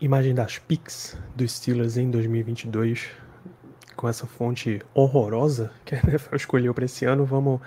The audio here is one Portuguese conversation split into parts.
imagem das Pix dos Steelers em 2022, com essa fonte horrorosa que a NFL escolheu para esse ano, vamos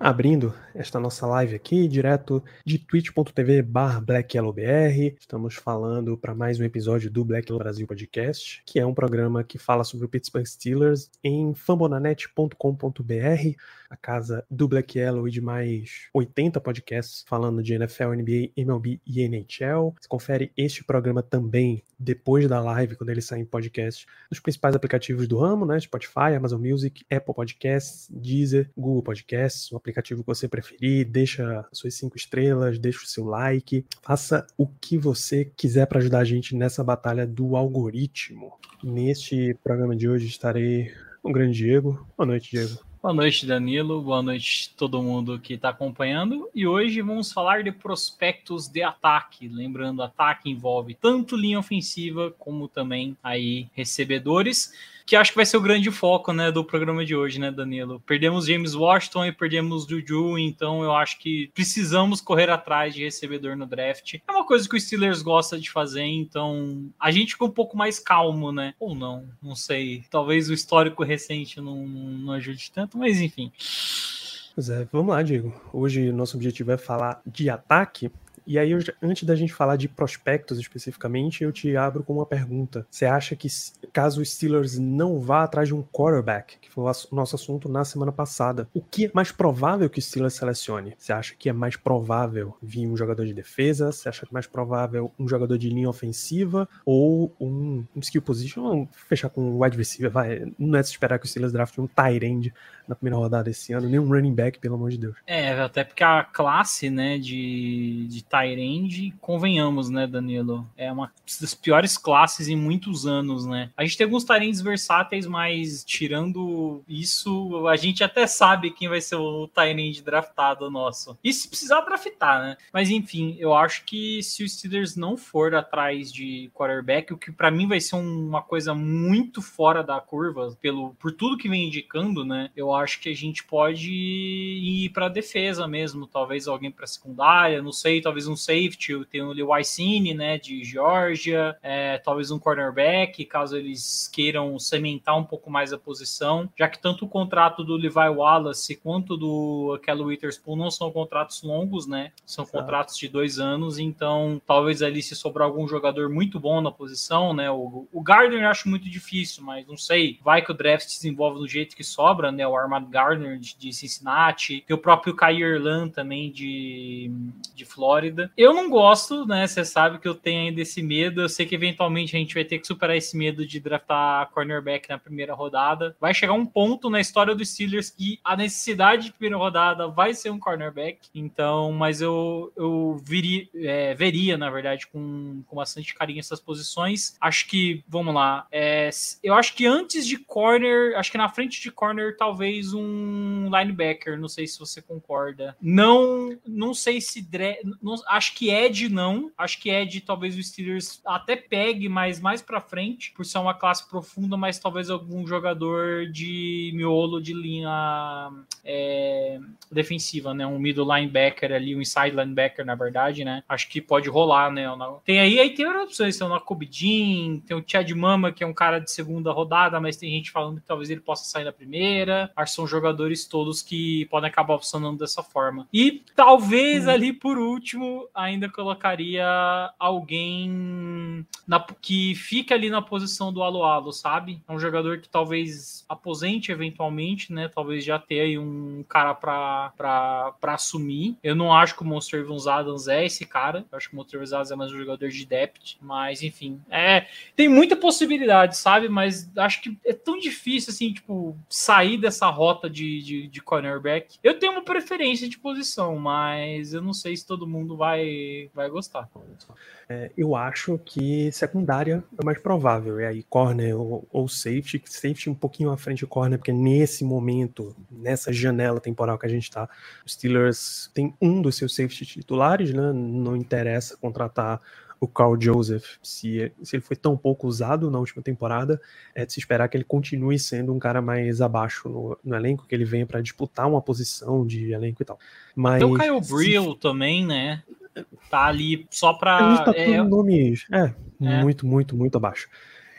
abrindo esta nossa live aqui, direto de twitch.tv blackyellowbr. Estamos falando para mais um episódio do Black Yellow Brasil Podcast, que é um programa que fala sobre o Pittsburgh Steelers em fambonanet.com.br, a casa do Black Yellow e de mais 80 podcasts falando de NFL, NBA, MLB e NHL. Você confere este programa também depois da live, quando ele sai em podcast, nos principais aplicativos do ramo, né? Spotify, Amazon Music, Apple Podcasts, Deezer, Google Podcasts, o aplicativo que você preferir, deixa suas cinco estrelas, deixa o seu like, faça o que você quiser para ajudar a gente nessa batalha do algoritmo. Neste programa de hoje estarei com o grande Diego. Boa noite, Diego. Boa noite, Danilo. Boa noite todo mundo que está acompanhando. E hoje vamos falar de prospectos de ataque. Lembrando, ataque envolve tanto linha ofensiva como também aí recebedores, que acho que vai ser o grande foco, né, do programa de hoje, né, Danilo? Perdemos James Washington e perdemos Juju, então eu acho que precisamos correr atrás de recebedor no draft. É uma coisa que o Steelers gosta de fazer, então a gente fica um pouco mais calmo, né? Ou não, não sei. Talvez o histórico recente não, não ajude tanto, mas enfim. Pois é, vamos lá, Diego. Hoje nosso objetivo é falar de ataque. E aí, eu antes da gente falar de prospectos especificamente, eu te abro com uma pergunta. Você acha que, caso o Steelers não vá atrás de um quarterback, que foi o nosso assunto na semana passada, o que é mais provável que o Steelers selecione? Você acha que é mais provável vir um jogador de defesa? Você acha que é mais provável um jogador de linha ofensiva? Ou um, um skill position? Vamos fechar com um wide receiver, vai. Não é de esperar que o Steelers draft um tight end na primeira rodada esse ano, nem um running back, pelo amor de Deus. É, até porque a classe, né, de, de Tyrande, convenhamos, né, Danilo, é uma das piores classes em muitos anos, né. A gente tem alguns Tyrands versáteis, mas tirando isso, a gente até sabe quem vai ser o Tyrande draftado nosso. E se precisar draftar, né. Mas enfim, eu acho que se o Steelers não for atrás de quarterback, o que pra mim vai ser um- uma coisa muito fora da curva, pelo, por tudo que vem indicando, né, eu acho que a gente pode ir para defesa mesmo, talvez alguém para secundária, não sei, talvez um safety, tem o Levi Cine, né, de Georgia, é, talvez um cornerback, caso eles queiram cementar um pouco mais a posição, já que tanto o contrato do Levi Wallace quanto do Kelly Witherspoon não são contratos longos, né, são Exato. contratos de dois anos, então talvez ali se sobrar algum jogador muito bom na posição, né, o, o Gardner eu acho muito difícil, mas não sei, vai que o draft se desenvolve do jeito que sobra, né, o Armand Gardner de, de Cincinnati, tem o próprio Kyrie Irlan também de, de Flórida. Eu não gosto, né, você sabe que eu tenho ainda esse medo, eu sei que eventualmente a gente vai ter que superar esse medo de draftar cornerback na primeira rodada. Vai chegar um ponto na história dos Steelers que a necessidade de primeira rodada vai ser um cornerback, então, mas eu, eu viria, é, veria, na verdade, com, com bastante carinho essas posições. Acho que, vamos lá, é, eu acho que antes de corner, acho que na frente de corner, talvez um linebacker, não sei se você concorda. Não, não sei se dre- não, acho que Ed não, acho que Ed talvez o Steelers até pegue, mas mais para frente, por ser uma classe profunda, mas talvez algum jogador de miolo de linha é, defensiva, né? Um middle linebacker ali, um inside linebacker, na verdade, né? Acho que pode rolar, né? Tem aí, aí tem outras opções, tem o Nakobidin, tem o Chad Mama, que é um cara de segunda rodada, mas tem gente falando que talvez ele possa sair na primeira. Acho que são jogadores todos que podem acabar funcionando dessa forma. E talvez ali por último, ainda colocaria alguém na- que fica ali na posição do alo-alo, sabe? É um jogador que talvez aposente eventualmente, né? Talvez já tenha aí um cara pra, pra, pra assumir. Eu não acho que o Monster Adams é esse cara. Eu acho que o Monster Adams é mais um jogador de depth. Mas, enfim, é, tem muita possibilidade, sabe? Mas acho que é tão difícil, assim, tipo, sair dessa rota de, de, de cornerback. Eu tenho uma preferência de posição, mas eu não sei se todo mundo vai, vai gostar. É, eu acho que secundária é mais provável. É aí corner ou, ou, safety. Safety um pouquinho à frente do corner, porque nesse momento, nessa janela temporal que a gente está, os Steelers tem um dos seus safety titulares, né? Não interessa contratar o Carl Joseph, se, se ele foi tão pouco usado na última temporada, é de se esperar que ele continue sendo um cara mais abaixo no, no elenco, que ele venha para disputar uma posição de elenco e tal. Mas, Tem o Kyle Brill se... também, né? Tá ali só para. A gente tá é... nomes, é, é, muito, muito, muito abaixo.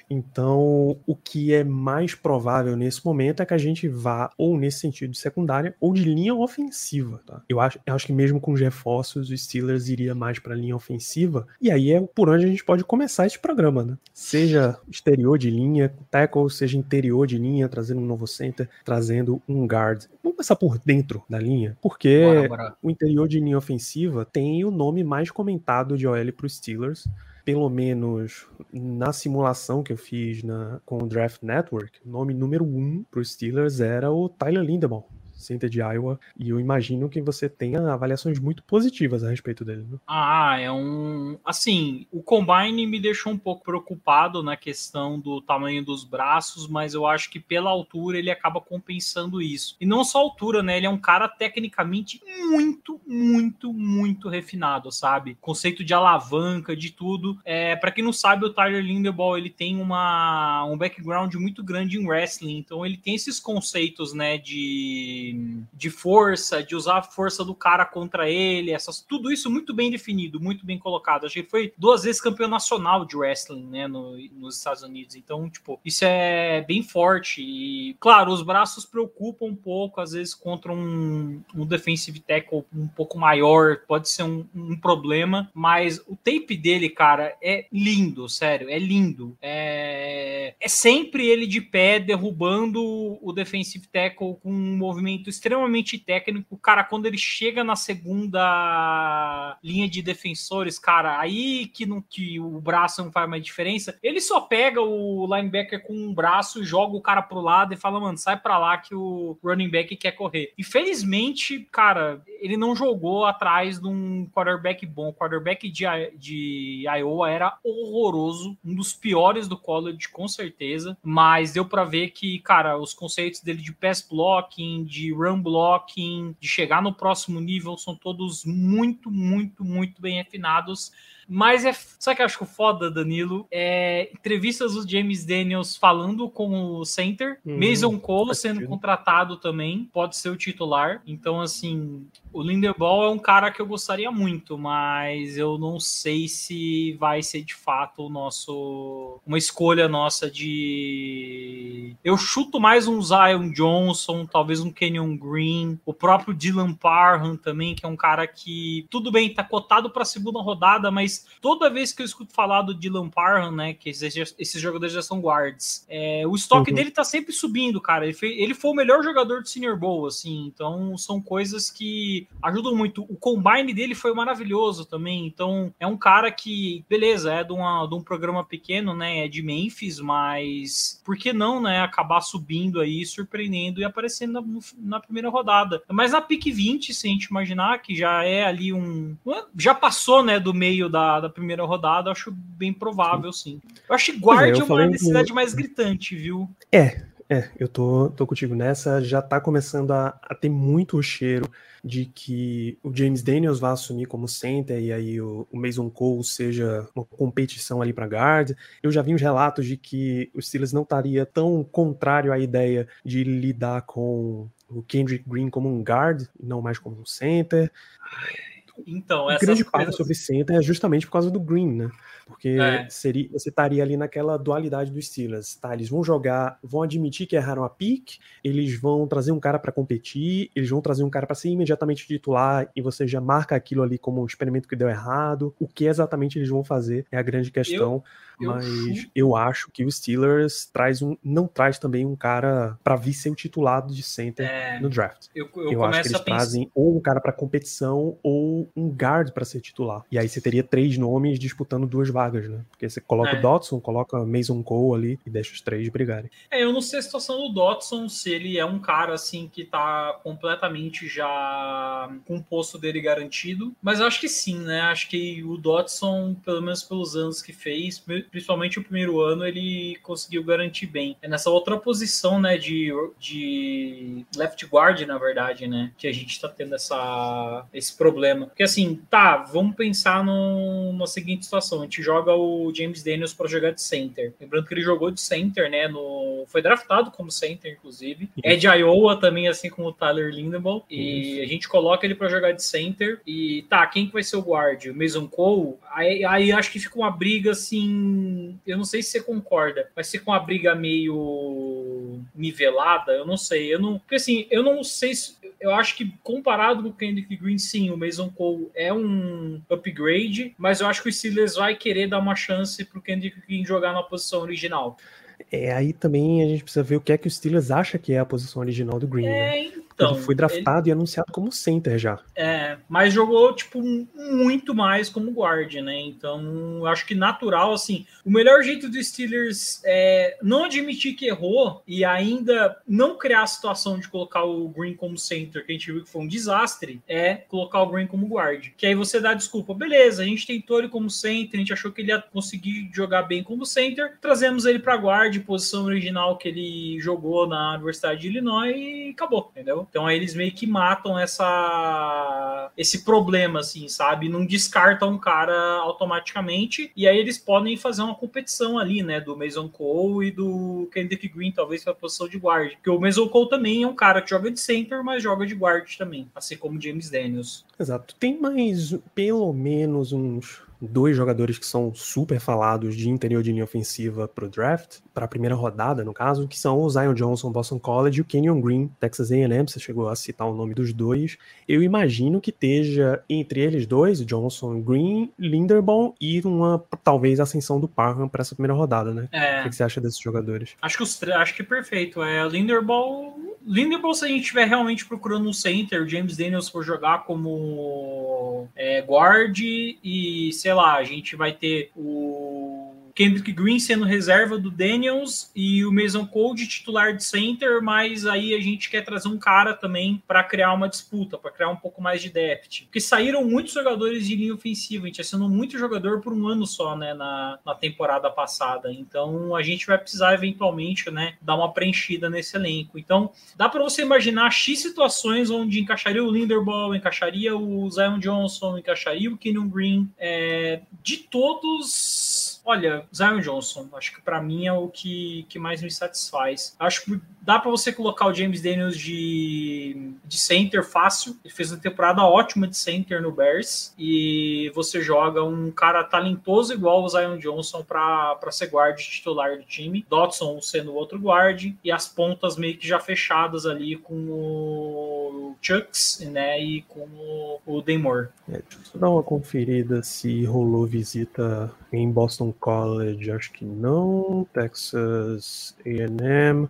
Então, o que é mais provável nesse momento é que a gente vá ou nesse sentido de secundária ou de linha ofensiva. Tá? Eu, acho, eu acho que mesmo com os reforços, o Steelers iria mais para linha ofensiva. E aí é por onde a gente pode começar esse programa, né? Seja exterior de linha, tackle, seja interior de linha, trazendo um novo center, trazendo um guard. Vamos começar por dentro da linha, porque bora, bora. o interior de linha ofensiva tem o nome mais comentado de OL para os Steelers pelo menos na simulação que eu fiz na, com o Draft Network, o nome número um para os Steelers era o Tyler Lindebaum center de Iowa, e eu imagino que você tenha avaliações muito positivas a respeito dele. Né? Ah, é um. Assim, o Combine me deixou um pouco preocupado na questão do tamanho dos braços, mas eu acho que pela altura ele acaba compensando isso. E não só a altura, né? Ele é um cara tecnicamente muito, muito, muito refinado, sabe? Conceito de alavanca, de tudo. É, para quem não sabe, o Tyler Lindebaum ele tem uma, um background muito grande em wrestling, então ele tem esses conceitos, né, de de, força, de usar a força do cara contra ele, essas, tudo isso muito bem definido, muito bem colocado. Acho que ele foi duas vezes campeão nacional de wrestling, né, no, nos Estados Unidos. Então, tipo, isso é bem forte. E, claro, os braços preocupam um pouco, às vezes, contra um, um defensive tackle um pouco maior, pode ser um, um problema, mas o tape dele, cara, é lindo, sério, é lindo. É, é sempre ele de pé derrubando o defensive tackle com um movimento extremamente técnico. Cara, quando ele chega na segunda linha de defensores, cara, aí que, não, que o braço não faz mais diferença, ele só pega o linebacker com um braço, joga o cara pro lado e fala, mano, sai pra lá que o running back quer correr. Infelizmente, cara, ele não jogou atrás de um quarterback bom. O quarterback de, de Iowa era horroroso, um dos piores do college, com certeza, mas deu para ver que, cara, os conceitos dele de pass blocking, de run blocking, de chegar no próximo nível, são todos muito, muito, muito bem refinados. Mas é. Sabe o que eu acho foda, Danilo? É entrevistas do James Daniels falando com o center. Hum, Mason Cole sendo contratado também. Pode ser o titular. Então, assim, o Linderbaum é um cara que eu gostaria muito, mas eu não sei se vai ser de fato o nosso. Uma escolha nossa de. Eu chuto mais um Zion Johnson, talvez um Kenyon Green, o próprio Dylan Parham também, que é um cara que, tudo bem, tá cotado para segunda rodada, mas toda vez que eu escuto falar do Dylan Parham, né, que esses, esses jogadores já são guards, é, o estoque uhum. dele tá sempre subindo, cara. Ele, foi, ele foi o melhor jogador do Senior Bowl, assim, então são coisas que ajudam muito. O combine dele foi maravilhoso também, então é um cara que, beleza, é de, uma, de um programa pequeno, né, é de Memphis, mas por que não, né, acabar subindo aí, surpreendendo e aparecendo na, na primeira rodada. Mas na pick 20, se a gente imaginar que já é ali um. Já passou, né, do meio da da, primeira rodada, acho bem provável, sim. Eu acho que guarde é, uma necessidade mais gritante, viu? É, é, eu tô, tô contigo nessa. Já tá começando a, a ter muito cheiro de que o James Daniels vai assumir como center e aí o, o Mason Cole seja uma competição ali para guard. Eu já vi uns relatos de que o Steelers não estaria tão contrário à ideia de lidar com o Kendrick Green como um guard, não mais como um center. Então, o grande coisas... sobre center é justamente por causa do Green, né? Porque é. seria, você estaria ali naquela dualidade dos Steelers, tá? Eles vão jogar, vão admitir que erraram a pick, eles vão trazer um cara para competir, eles vão trazer um cara para ser imediatamente titular e você já marca aquilo ali como um experimento que deu errado. O que exatamente eles vão fazer é a grande questão. Eu Eu mas eu acho que o Steelers traz um, não traz também um cara pra vir ser o titulado de center É, no draft. eu, eu, Eu, acho que eles trazem ou um cara pra competição ou um guard pra ser titular. E aí você teria três nomes disputando duas vagas, né? Porque você coloca É. o Dotson, coloca Mason Cole ali e deixa os três brigarem. É, eu não sei a situação do Dotson, se ele é um cara assim que tá completamente já com o posto dele garantido, mas eu acho que sim, né? Acho que o Dotson, pelo menos pelos anos que fez, principalmente o primeiro ano, ele conseguiu garantir bem. É nessa outra posição, né, de, de left guard, na verdade, né, que a gente tá tendo essa, esse problema. Porque assim, tá, vamos pensar no, na seguinte situação: a gente joga o James Daniels para jogar de center. Lembrando que ele jogou de center, né? No, foi draftado como center, inclusive. É de Iowa também, assim como o Tyler Lindenbaum. E a gente coloca ele para jogar de center. E tá, quem que vai ser o guard? O Mason Cole? Aí, aí acho que fica uma briga assim. Eu não sei se você concorda. Vai ser com uma briga meio nivelada. Eu não sei. Eu não. Porque assim, eu não sei se. Eu acho que comparado com o Kendrick Green, sim, o Mason Cole é um upgrade, mas eu acho que o Steelers vai querer dar uma chance pro Kendrick Green jogar na posição original. É, aí também a gente precisa ver o que é que o Steelers acha que é a posição original do Green, né? Então. ele foi draftado e anunciado como center já. É, mas jogou, tipo, muito mais como guard, né? Então, acho que natural, assim, o melhor jeito do Steelers é não admitir que errou e ainda não criar a situação de colocar o Green como center, que a gente viu que foi um desastre, é colocar o Green como guard. Que aí você dá desculpa, beleza, a gente tentou ele como center, a gente achou que ele ia conseguir jogar bem como center, trazemos ele para guard, posição original que ele jogou na Universidade de Illinois e acabou, entendeu? Então aí eles meio que matam essa esse problema, assim, sabe? Não descartam um cara automaticamente e aí eles podem fazer uma competição ali, né? Do Mason Cole e do Kendrick Green, talvez para posição de guard. Porque o Mason Cole também é um cara que joga de center, mas joga de guard também, assim como o James Daniels. Exato. Tem mais pelo menos uns dois jogadores que são super falados de interior de linha ofensiva para o draft, para a primeira rodada, no caso, que são o Zion Johnson, Boston College, e o Kenyon Green, Texas A&M. Você chegou a citar o nome dos dois. Eu imagino que esteja entre eles dois, Johnson, Green, Linderbaum e uma talvez ascensão do Parham para essa primeira rodada, né? É. O que você acha desses jogadores? Acho que, os, acho que é perfeito. É Linderbaum. Linderbaum, se a gente estiver realmente procurando um center, o James Daniels for jogar como é, guard e, sei lá, a gente vai ter o Kendrick Green sendo reserva do Daniels e o Mason Cole titular de center, mas aí a gente quer trazer um cara também para criar uma disputa, para criar um pouco mais de depth. Porque saíram muitos jogadores de linha ofensiva, a gente assinou muito jogador por um ano só, né, na, na temporada passada. Então a gente vai precisar eventualmente, né, dar uma preenchida nesse elenco. Então dá para você imaginar X situações onde encaixaria o Linderbaum, encaixaria o Zion Johnson, encaixaria o Kenyon Green. É, de todos Olha, Zion Johnson, acho que para mim é o que, que mais me satisfaz. Acho que dá para você colocar o James Daniels de, de center fácil. Ele fez uma temporada ótima de center no Bears. E você joga um cara talentoso igual o Zion Johnson para ser guard titular do time. Dotson sendo outro guard. E as pontas meio que já fechadas ali com o Chucks né, e com o, o Daymore. É, deixa eu dar uma conferida se rolou visita em Boston College. Acho que não. Texas A&M.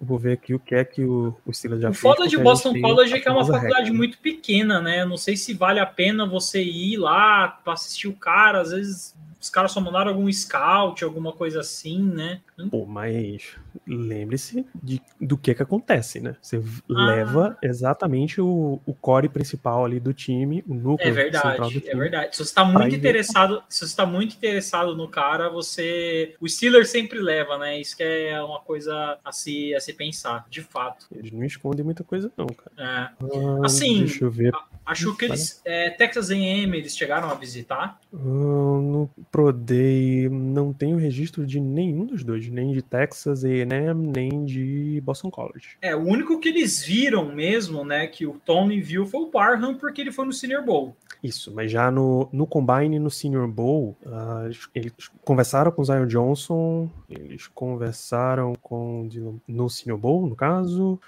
Vou ver aqui o que é que o, o Steelers já o fez. foda de Boston College é que é uma faculdade regra. muito pequena, né? Não sei se vale a pena você ir lá para assistir o cara. Às vezes os caras só mandaram algum scout, alguma coisa assim, né? Pô, mas lembre-se de, do que que acontece, né? Você Ah. leva exatamente o, o core principal ali do time, o núcleo É central do verdade, time. é verdade. Se você está Aí muito interessado, se você está muito interessado no cara, você, o Steelers sempre leva, né? Isso que é uma coisa a se a se pensar, de fato. Eles não escondem muita coisa não, cara. É. Ah, Assim, Deixa eu ver. Acho que eles, é, Texas A&M, eles chegaram a visitar. Ah, no Pro Day não tenho registro de nenhum dos dois, nem de Texas A&M, nem de Boston College. É, o único que eles viram mesmo, né, que o Tony viu foi o Parham, porque ele foi no Senior Bowl. Isso, mas já no, no Combine e no Senior Bowl, ah, eles, eles conversaram com o Zion Johnson, eles conversaram com no Senior Bowl, no caso,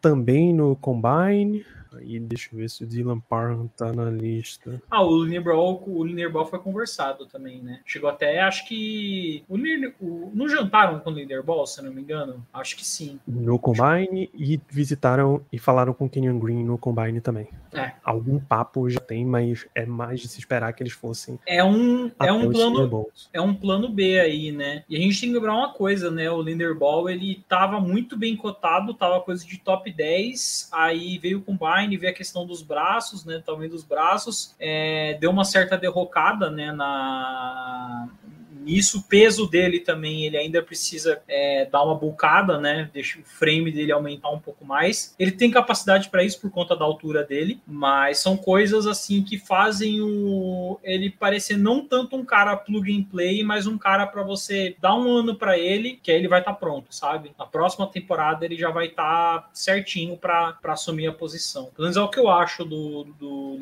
também no Combine. Aí deixa eu ver se o Dylan Tá na lista. Ah, o Linderbaum, o Linderbaum foi conversado também. né? Chegou até, acho que. O, o, não jantaram com o Linderball, se não me engano? Acho que sim. No Combine e visitaram e falaram com o Kenyon Green no Combine também. É. Algum papo já tem, mas é mais de se esperar que eles fossem. É um, é um plano. É um plano B aí, né? E a gente tem que lembrar uma coisa, né? O Linderball, ele tava muito bem cotado, tava coisa de top 10, aí veio o Combine, veio a questão dos braços, né? Também dos braços, é, deu uma certa derrocada, né? Na nisso o peso dele também ele ainda precisa é, dar uma bulcada, né? Deixa o frame dele aumentar um pouco mais. Ele tem capacidade para isso por conta da altura dele, mas são coisas assim que fazem o ele parecer não tanto um cara plug and play, mas um cara para você dar um ano para ele, que aí ele vai estar tá pronto, sabe? Na próxima temporada ele já vai estar tá certinho para assumir a posição. Pelo menos é o que eu acho do, do.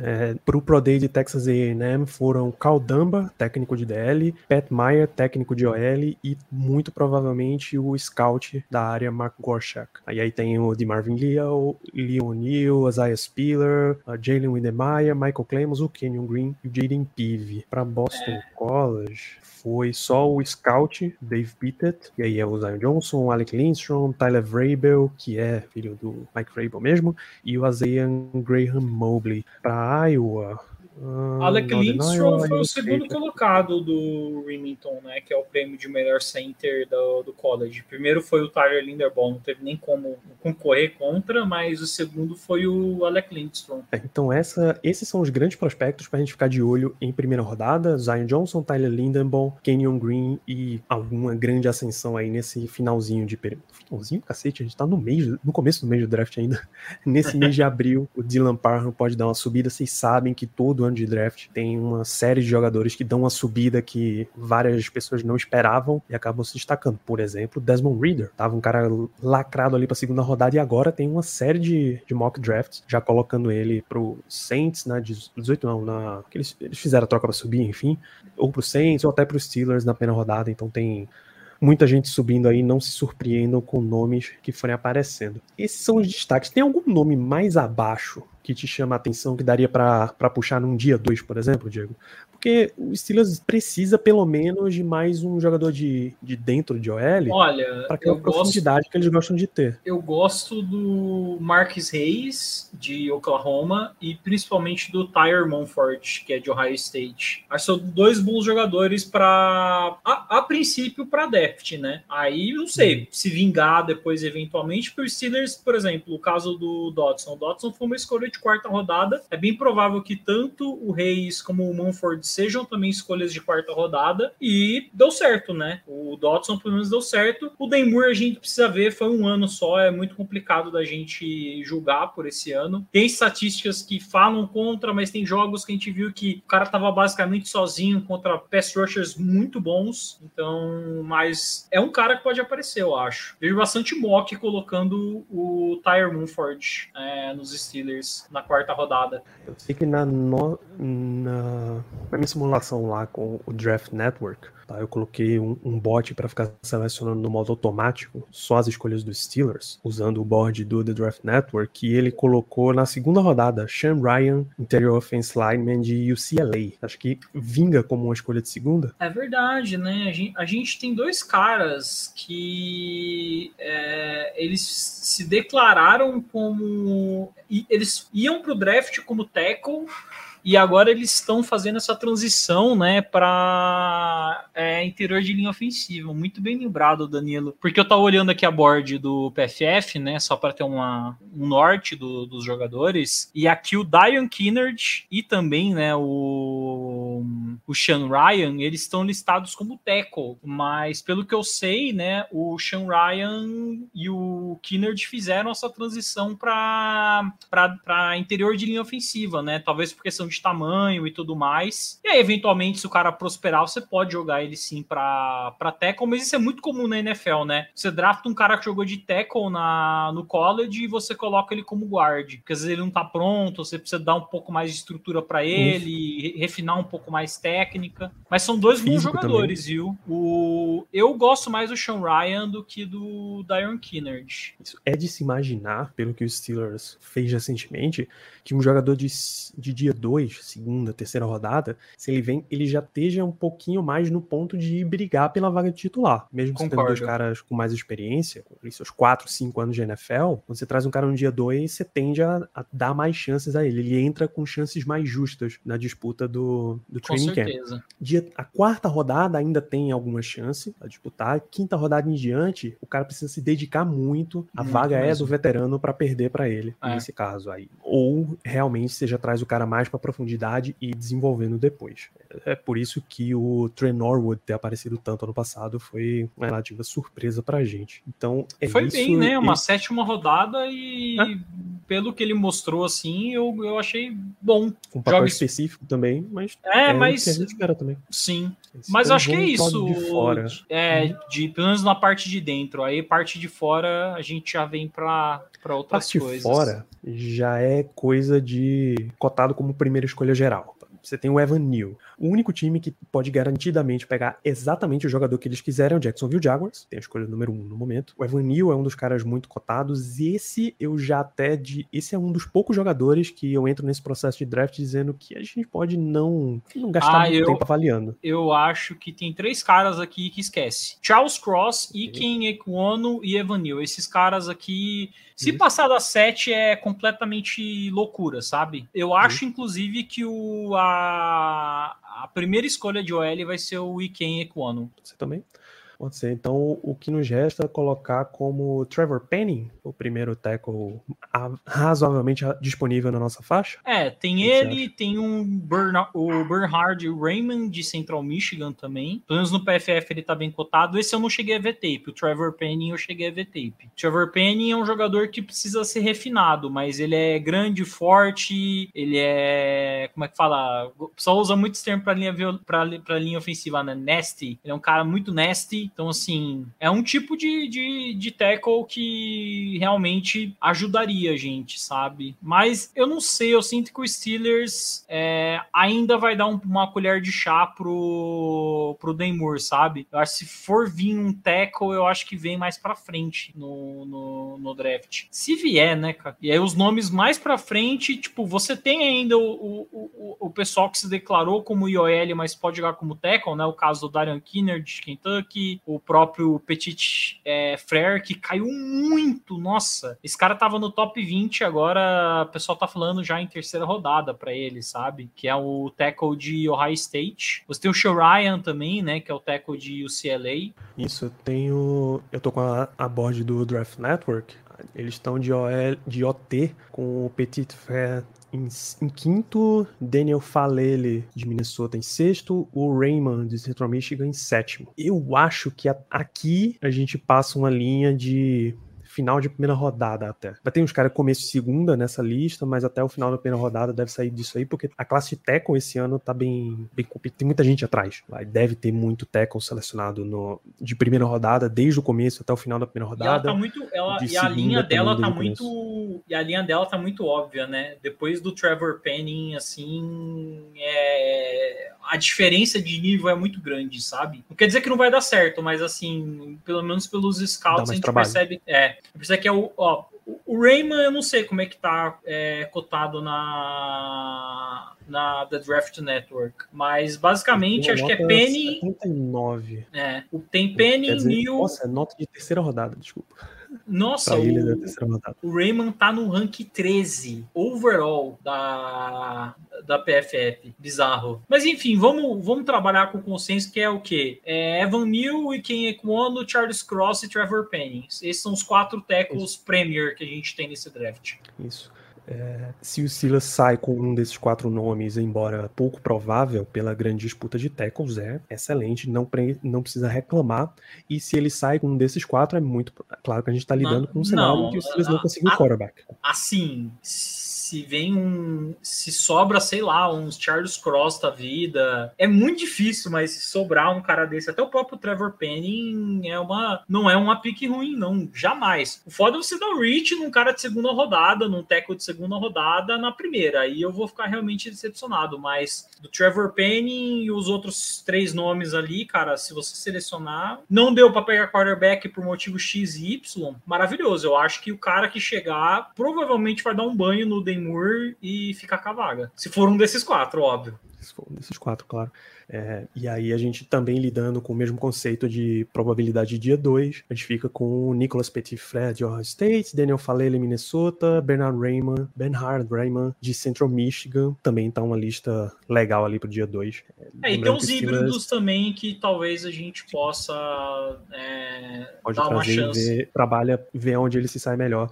É, para o Pro Day de Texas A&M foram Cal Dumba, técnico de DL, Pat Meyer, técnico de OL e muito provavelmente o scout da área Mark Gorshak. Aí, aí tem o de Marvin Leal, Lee O'Neill, Isaiah Spiller, Jalen Wiedemeyer, Michael Clemens, o Kenyon Green e o Jaden Peavy. Para Boston College foi só o scout Dave Pittett, e aí é o Zion Johnson, Alec Lindstrom, Tyler Vrabel, que é filho do Mike Vrabel mesmo, e o Isaiah Graham Mobley. Para Iowa, Uh, Alec Lindstrom foi o segundo colocado do Remington, né? Que é o prêmio de melhor center do, do college. Primeiro foi o Tyler Linderbaum, não teve nem como concorrer contra, mas o segundo foi o Alec Lindstrom. É, então essa, esses são os grandes prospectos para a gente ficar de olho em primeira rodada: Zion Johnson, Tyler Lindenbaum, Kenyon Green e alguma grande ascensão aí nesse finalzinho de finalzinho, cacete, a gente tá no mês, no começo do mês do draft ainda. Nesse mês de abril, o Dylan Parham pode dar uma subida. Vocês sabem que todo ano de draft tem uma série de jogadores que dão uma subida que várias pessoas não esperavam e acabam se destacando. Por exemplo, Desmond Reader. Tava um cara lacrado ali pra segunda rodada e agora tem uma série de, de mock drafts, já colocando ele pro Saints, na 18 não, na. Eles, eles fizeram a troca pra subir, enfim. Ou pro Saints, ou até pro Steelers na primeira rodada. Então tem muita gente subindo aí, não se surpreendam com nomes que forem aparecendo. Esses são os destaques. Tem algum nome mais abaixo que te chama a atenção que daria para puxar num dia dois, por exemplo, Diego? Porque o Steelers precisa pelo menos de mais um jogador de, de dentro de OL. Olha, para aquela profundidade gosto, que eles gostam de ter. Eu gosto do Marcus Hayes de Oklahoma e principalmente do Tyre Monfort, que é de Ohio State. Acho são dois bons jogadores para a, a, princípio para depth, né? Aí não sei hum. se vingar depois eventualmente para os Steelers, por exemplo, o caso do Dodson. O Dodson foi uma escolha de quarta rodada. É bem provável que tanto o Hayes como o Monfort sejam também escolhas de quarta rodada e deu certo, né? O Dodson pelo menos deu certo. O Demur a gente precisa ver, foi um ano só, é muito complicado da gente julgar por esse ano. Tem estatísticas que falam contra, mas tem jogos que a gente viu que o cara tava basicamente sozinho contra pass rushers muito bons. Então, mas é um cara que pode aparecer, eu acho. Vejo bastante mock colocando o Tyre Munford é, nos Steelers na quarta rodada. Eu sei que na, no, na minha simulação lá com o Draft Network, tá? eu coloquei um, um bot para ficar selecionando no modo automático só as escolhas dos Steelers, usando o board do The Draft Network, e ele colocou na segunda rodada Sean Ryan, Interior Offense Lineman de UCLA. Acho que vinga como uma escolha de segunda. É verdade, né? A gente, a gente tem dois caras que é, eles se declararam como. Eles iam para o draft como tackle e agora eles estão fazendo essa transição, né, para é, interior de linha ofensiva. Muito bem lembrado, Danilo. Porque eu tava olhando aqui a board do PFF, né, só para ter uma, um norte do, dos jogadores. E aqui o Dion Kinnard e também, né, o, o Sean Ryan, eles estão listados como tackle. Mas pelo que eu sei, né, o Sean Ryan e o Kinnard fizeram essa transição para interior de linha ofensiva, né? Talvez por questão de tamanho e tudo mais. E aí, eventualmente, se o cara prosperar, você pode jogar ele sim pra, pra tackle, mas isso é muito comum na NFL, né? Você drafta um cara que jogou de tackle na, no college e você coloca ele como guard, porque às vezes ele não tá pronto, você precisa dar um pouco mais de estrutura para ele, refinar um pouco com mais técnica. Mas são dois bons Físico jogadores, viu? O... Eu gosto mais do Sean Ryan do que do Dion Kinnard. Isso é de se imaginar, pelo que o Steelers fez recentemente, que um jogador de, de dia 2, segunda, terceira rodada, se ele vem, ele já esteja um pouquinho mais no ponto de brigar pela vaga de titular. Mesmo Concordo. dois caras com mais experiência, com seus 4, 5 anos de NFL, quando você traz um cara no dia 2, você tende a, a dar mais chances a ele. Ele entra com chances mais justas na disputa do, do Com training camp. certeza. Dia, a quarta rodada ainda tem alguma chance a disputar. Quinta rodada em diante, o cara precisa se dedicar muito. A Muito vaga é mesmo. do veterano para perder para ele, É. nesse caso aí. Ou realmente você já traz o cara mais para profundidade e desenvolvendo depois. É por isso que o Trey Norwood ter aparecido tanto ano passado foi uma relativa surpresa pra gente. Então, é Foi isso, bem, né? Uma e- sétima rodada e É. pelo que ele mostrou, assim, eu, eu achei bom. um papel joga- específico também, mas É, o que mas a gente espera também. sim. Eles Mas acho que é isso. de fora. É, de, pelo menos na parte de dentro. Aí, parte de fora, a gente já vem pra, pra outras parte coisas. fora já é coisa de cotado como primeira escolha geral. Você tem o Evan Neal. O único time que pode garantidamente pegar exatamente o jogador que eles quiserem é o Jacksonville Jaguars. Tem a escolha número um no momento. O Evan Neal é um dos caras muito cotados. E esse eu já até de. Esse é um dos poucos jogadores que eu entro nesse processo de draft dizendo que a gente pode não, não gastar Ah, muito eu- tempo avaliando. Eu acho que tem três caras aqui que esquece. Charles Cross, Iken Ekwono e Evan Neal. Esses caras aqui, se Uhum. passar das sete, é completamente loucura, sabe? Eu acho, inclusive, que o, a, a primeira escolha de OL vai ser o Iken Ekwono. Você também? Pode ser. Então, o que nos resta é colocar como Trevor Penning, o primeiro tackle razoavelmente disponível na nossa faixa. É, tem ele, tem um Berna- o Bernhard Raymond de Central Michigan também. Pelo menos no PFF ele tá bem cotado. Esse eu não cheguei a ver tape. O Trevor Penning eu cheguei a ver tape. O Trevor Penning é um jogador que precisa ser refinado, mas ele é grande, forte, ele é. Como é que fala? Só usa muitos termos pra linha, pra linha ofensiva, né? Nasty. Ele é um cara muito nasty. Então, assim, é um tipo de, de, de tackle que realmente ajudaria a gente, sabe? Mas eu não sei, eu sinto que o Steelers é, ainda vai dar um- uma colher de chá pro, pro Demur, sabe? Eu acho que se for vir um tackle, eu acho que vem mais pra frente no, no, no draft. Se vier, né, cara? E aí os nomes mais pra frente, tipo, você tem ainda o, o, o, o pessoal que se declarou como IOL, mas pode jogar como tackle, né? O caso do Darian Kinner de Kentucky, o próprio Petit é, Frere, que caiu muito, nossa. Esse cara tava no top 20, agora o pessoal tá falando já em terceira rodada pra ele, sabe? Que é o tackle de Ohio State. Você tem o Show Ryan também, né? Que é o tackle de UCLA. Isso, eu tenho. Eu tô com a, a board do Draft Network. Eles estão de, OL, de OT com o Petit Frere em, em quinto, Daniel Falele de Minnesota em sexto, o Raymond de Central Michigan em sétimo. Eu acho que a- aqui a gente passa uma linha de final de primeira rodada até. Vai ter uns caras começo de segunda nessa lista, mas até o final da primeira rodada deve sair disso aí, porque a classe de tackle esse ano tá bem, bem. Tem muita gente atrás. Vai, deve ter muito tackle selecionado no, de primeira rodada, desde o começo até o final da primeira E ela rodada. tá muito. Ela, e a linha dela tá muito. E a linha dela tá muito óbvia, né? Depois do Trevor Penning, assim. É, a diferença de nível é muito grande, sabe? Não quer dizer que não vai dar certo, mas assim, pelo menos pelos scouts a gente trabalho. percebe. É, percebe que é o. Ó, o Rayman, eu não sei como é que tá é, cotado na, na The Draft Network, mas basicamente acho que é Penny. 79. É, tem Penny, Neil. Nossa, é nota de terceira rodada, desculpa. Nossa, o, o Raymond tá no rank 13 overall da, da PFF. Bizarro. Mas enfim, vamos, vamos trabalhar com o consenso que é o quê? É Evan Neal, Ken Ekwono, Charles Cross e Trevor Penning. Esses são os quatro tackles Premier que a gente tem nesse draft. Isso. É, se o Silas sai com um desses quatro nomes, embora pouco provável pela grande disputa de tackles, é excelente, não, pre- não precisa reclamar. E se ele sai com um desses quatro, é muito claro que a gente está lidando com um cenário não, que o Silas não a- conseguiu a- quarterback. Assim, se vem um. Se sobra, sei lá, uns Charles Cross da vida. É muito difícil, mas se sobrar um cara desse, até o próprio Trevor Penning é uma. Não é uma pique ruim, não. Jamais. O foda é você dar o reach num cara de segunda rodada, num tackle de segunda rodada na primeira. Aí eu vou ficar realmente decepcionado. Mas do Trevor Penning e os outros três nomes ali, cara, se você selecionar, não deu para pegar quarterback por motivo X e Y, maravilhoso. Eu acho que o cara que chegar provavelmente vai dar um banho no Demur e ficar com a vaga. Se for um desses quatro, óbvio. Se for um desses quatro, claro. É, e aí a gente também lidando com o mesmo conceito de probabilidade de dia 2, a gente fica com Nicolas Petitfrère de Ohio State, Daniel Falele, Minnesota, Bernard Raymond, Bernhard Raymond de Central Michigan, também tá uma lista legal ali pro dia 2. É, e tem uns híbridos também que talvez a gente possa é, Pode dar uma chance. ver, trabalha, ver onde ele se sai melhor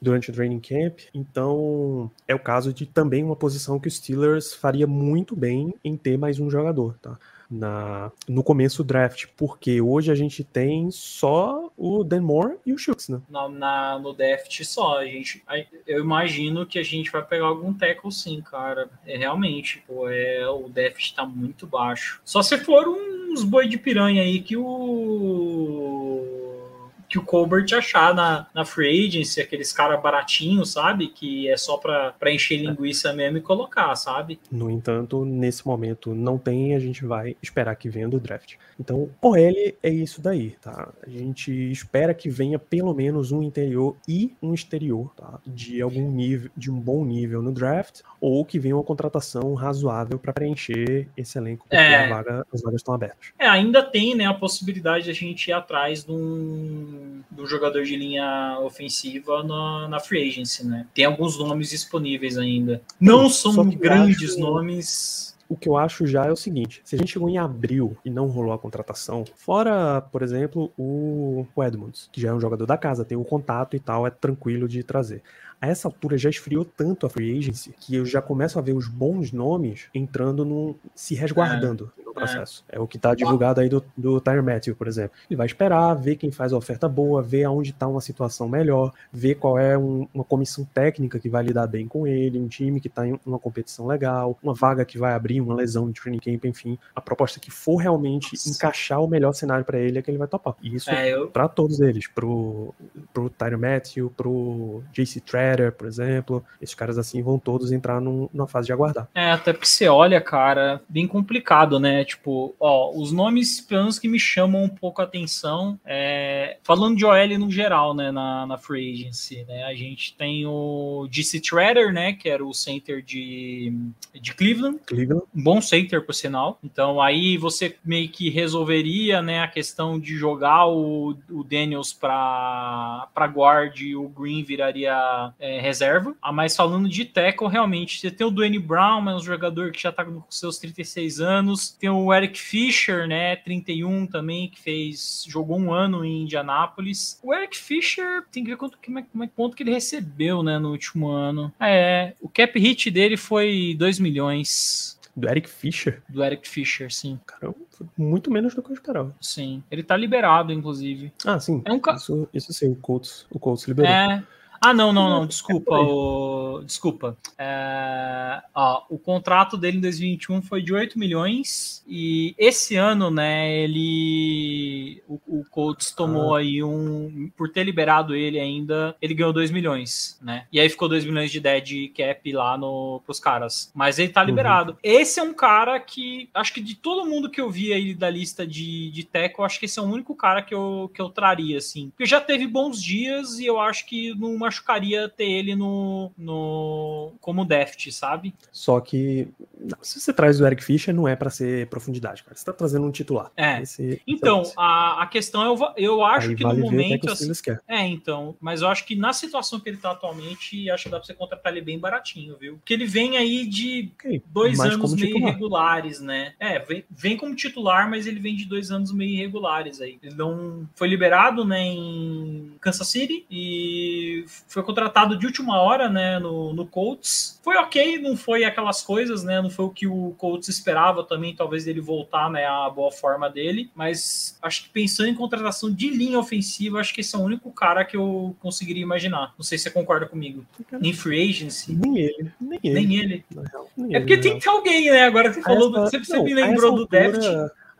durante o training camp. Então, é o caso de também uma posição que o Steelers faria muito bem em ter mais um jogador, tá? Na, no começo do draft, porque hoje a gente tem só o Dan Moore e o Schultz, né? Na, na- no draft só, a gente, a- eu imagino que a gente vai pegar algum tackle sim, cara. É realmente, pô, é, o draft tá muito baixo. Só se for uns boi de piranha aí que o que o Colbert achar na, na free agency, aqueles caras baratinhos, sabe? Que é só pra, pra encher linguiça mesmo e colocar, sabe? No entanto, nesse momento não tem, a gente vai esperar que venha do draft. Então, OL é isso daí, tá? A gente espera que venha pelo menos um interior e um exterior, tá? De algum nível, de um bom nível no draft, ou que venha uma contratação razoável para preencher esse elenco, porque É. vaga- as vagas estão abertas. É, ainda tem né, a possibilidade de a gente ir atrás de um, um jogador de linha ofensiva na, na free agency, né? Tem alguns nomes disponíveis ainda. Não são grandes acho- nomes. O que eu acho já é o seguinte: se a gente chegou em abril e não rolou a contratação, fora, por exemplo, o, o Edmonds, que já é um jogador da casa, tem o contato e tal, é tranquilo de trazer. A essa altura já esfriou tanto a free agency que eu já começo a ver os bons nomes entrando no. se resguardando no processo. É. o que tá divulgado aí do, do Tyre Matthew, por exemplo. Ele vai esperar, ver quem faz a oferta boa, ver aonde tá uma situação melhor, ver qual é um- uma comissão técnica que vai lidar bem com ele, um time que tá em uma competição legal, uma vaga que vai abrir, uma lesão de training camp, enfim. A proposta que for realmente Nossa. encaixar o melhor cenário para ele é que ele vai topar. E isso É, eu, para todos eles, pro, pro Tyre Matthew, pro JC Por exemplo, esses caras assim vão todos entrar num- numa fase de aguardar. é, até porque você olha, cara, bem complicado, né? Tipo, ó, os nomes pelo menos que me chamam um pouco a atenção, é, falando de OL no geral, né, na, na free agency, né? A gente tem o DC Treader, né, que era o center de, de Cleveland, Cleveland, um bom center, por sinal. Então aí você meio que resolveria né, a questão de jogar o, o Daniels para guard e o Green viraria é, reserva. Ah, mas falando de tackle, realmente, você tem o Dwayne Brown, mas um jogador que já tá com seus 36 anos. Tem o Eric Fisher, né, 31 também, que fez jogou um ano em Indianápolis. O Eric Fisher tem que ver quanto, como é, como é- quanto que ele recebeu né, no último ano. É, o cap hit dele foi 2 milhões do Eric Fischer, do Eric Fisher, sim. cara, foi muito menos do que eu esperava. Sim. Ele tá liberado, inclusive. Ah, sim. É um ca- Isso, isso sim, o Colts, o Colts liberou. É. Ah, não, não, não, desculpa. o- Desculpa. É, ó, o contrato dele em 2021 foi de 8 milhões e esse ano, né, ele. O, o Colts tomou Ah. aí um. Por ter liberado ele ainda, ele ganhou 2 milhões, né? E aí ficou 2 milhões de dead cap lá no, pros caras. Mas ele tá Uhum. liberado. Esse é um cara que. Acho que de todo mundo que eu vi aí da lista de, de teco, acho que esse é o único cara que eu, que eu traria, assim. Porque já teve bons dias e eu acho que não machucaria ter ele no. no como deft, sabe? Só que não, se você traz o Eric Fischer, não é pra ser profundidade, cara. Você tá trazendo um titular. É. Esse- Então, esse- a, a questão é, eu, eu acho aí que vale no momento. que assim. É, então. Mas eu acho que na situação que ele tá atualmente, acho que dá pra você contratar ele bem baratinho, viu? Porque ele vem aí de Ok, dois anos meio titular. irregulares, né? É, vem, vem como titular, mas ele vem de dois anos meio irregulares aí. Ele não foi liberado, né, em Kansas City e foi contratado de última hora, né, no, no Colts. Foi ok, não foi aquelas coisas, né, não foi o que o Colts esperava também, talvez ele voltar, né, à boa forma dele, mas acho que pensando em contratação de linha ofensiva, acho que esse é o único cara que eu conseguiria imaginar. Não sei se você concorda comigo. Em free agency. Nem ele. Nem ele. Nem ele. Nem É porque ele, tem não. que ter alguém, né? Agora você A falou, essa- você, você não, me a lembrou do Deft.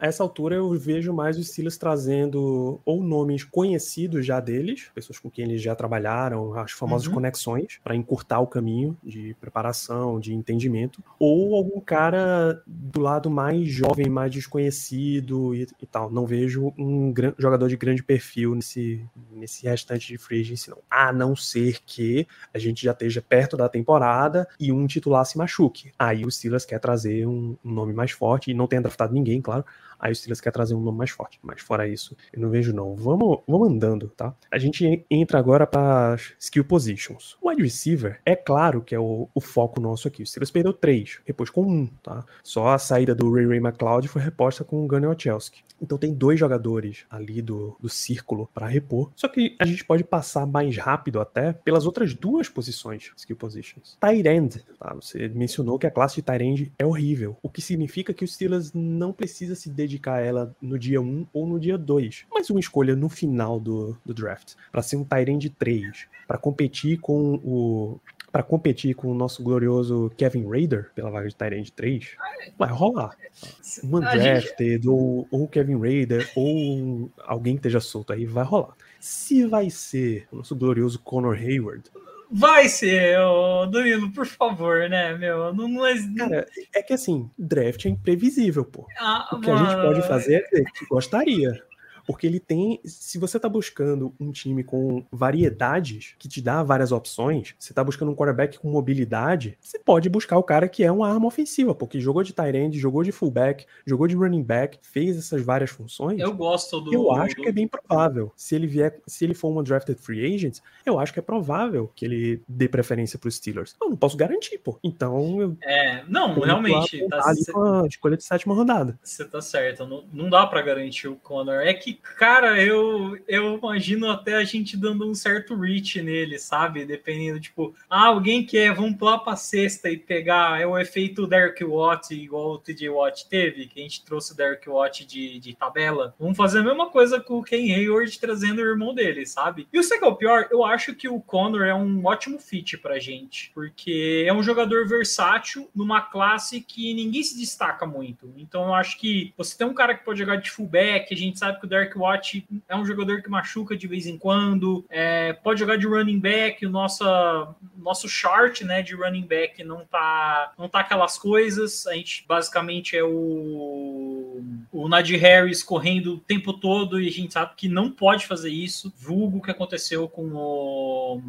A essa altura eu vejo mais os Steelers trazendo ou nomes conhecidos já deles, pessoas com quem eles já trabalharam, as famosas Uhum. conexões, para encurtar o caminho de preparação, de entendimento, ou algum cara do lado mais jovem, mais desconhecido e, e tal. Não vejo um gran- jogador de grande perfil nesse, nesse restante de free agency, não. A não ser que a gente já esteja perto da temporada e um titular se machuque. Aí o Steelers quer trazer um, um nome mais forte e não tenha draftado ninguém, claro. Aí o Steelers quer trazer um nome mais forte. Mas fora isso, eu não vejo não. Vamos, vamos andando, tá? A gente en- entra agora para skill positions. O wide receiver, é claro que é o, o foco nosso aqui. O Steelers perdeu três, repôs com um, tá? Só a saída do Ray Ray McLeod foi reposta com o Gunnar Ochelski. Então tem dois jogadores ali do, do círculo para repor. Só que a gente pode passar mais rápido até pelas outras duas posições, skill positions. Tight end, tá? Você mencionou que a classe de tight end é horrível, o que significa que o Steelers não precisa se dedicar a ela no dia 1 ou no dia 2, mas uma escolha no final do, do draft, para ser um end 3, para competir com o para competir com o nosso glorioso Kevin Raider pela vaga de end 3, vai rolar um gente- undrafted, ou, ou Kevin Raider, ou alguém que esteja solto aí, vai rolar. Se vai ser o nosso glorioso Conor Hayward, Vai ser, ô, Danilo, por favor, né, meu? Não, não é. cara, é que assim, draft é imprevisível, pô. Ah, O que a gente mano, pode fazer é que gostaria. Porque ele tem. Se você tá buscando um time com variedades, que te dá várias opções, você tá buscando um quarterback com mobilidade, você pode buscar o cara que é uma arma ofensiva, porque jogou de tight end, jogou de fullback, jogou de running back, fez essas várias funções. Eu gosto do. Eu acho que é bem provável. Se ele vier, se ele for uma drafted free agent, eu acho que é provável que ele dê preferência para os Steelers. Eu não posso garantir, pô. Então eu É, não, realmente. Tá, ali com a escolha de sétima rodada. Você tá certo, não, não dá pra garantir o Conor. É que, cara, eu, eu imagino até a gente dando um certo reach nele, sabe? Dependendo, tipo, ah, alguém quer, vamos lá pra sexta e pegar. É o efeito Derek Watt, igual o TJ Watt teve, que a gente trouxe o Derek Watt de, de tabela. Vamos fazer a mesma coisa com o Ken Hayward trazendo o irmão dele, sabe? E o que é o pior, eu acho que o Conor é um ótimo fit pra gente, porque é um jogador versátil numa classe que ninguém se destaca muito. Então eu acho que você tem um cara que pode jogar de fullback, a gente sabe que o Derek Watt é um jogador que machuca de vez em quando, é, pode jogar de running back, o nosso, nosso chart né, de running back não tá, não tá aquelas coisas, a gente basicamente é o, o Najee Harris correndo o tempo todo e a gente sabe que não pode fazer isso, vulgo o que aconteceu com o,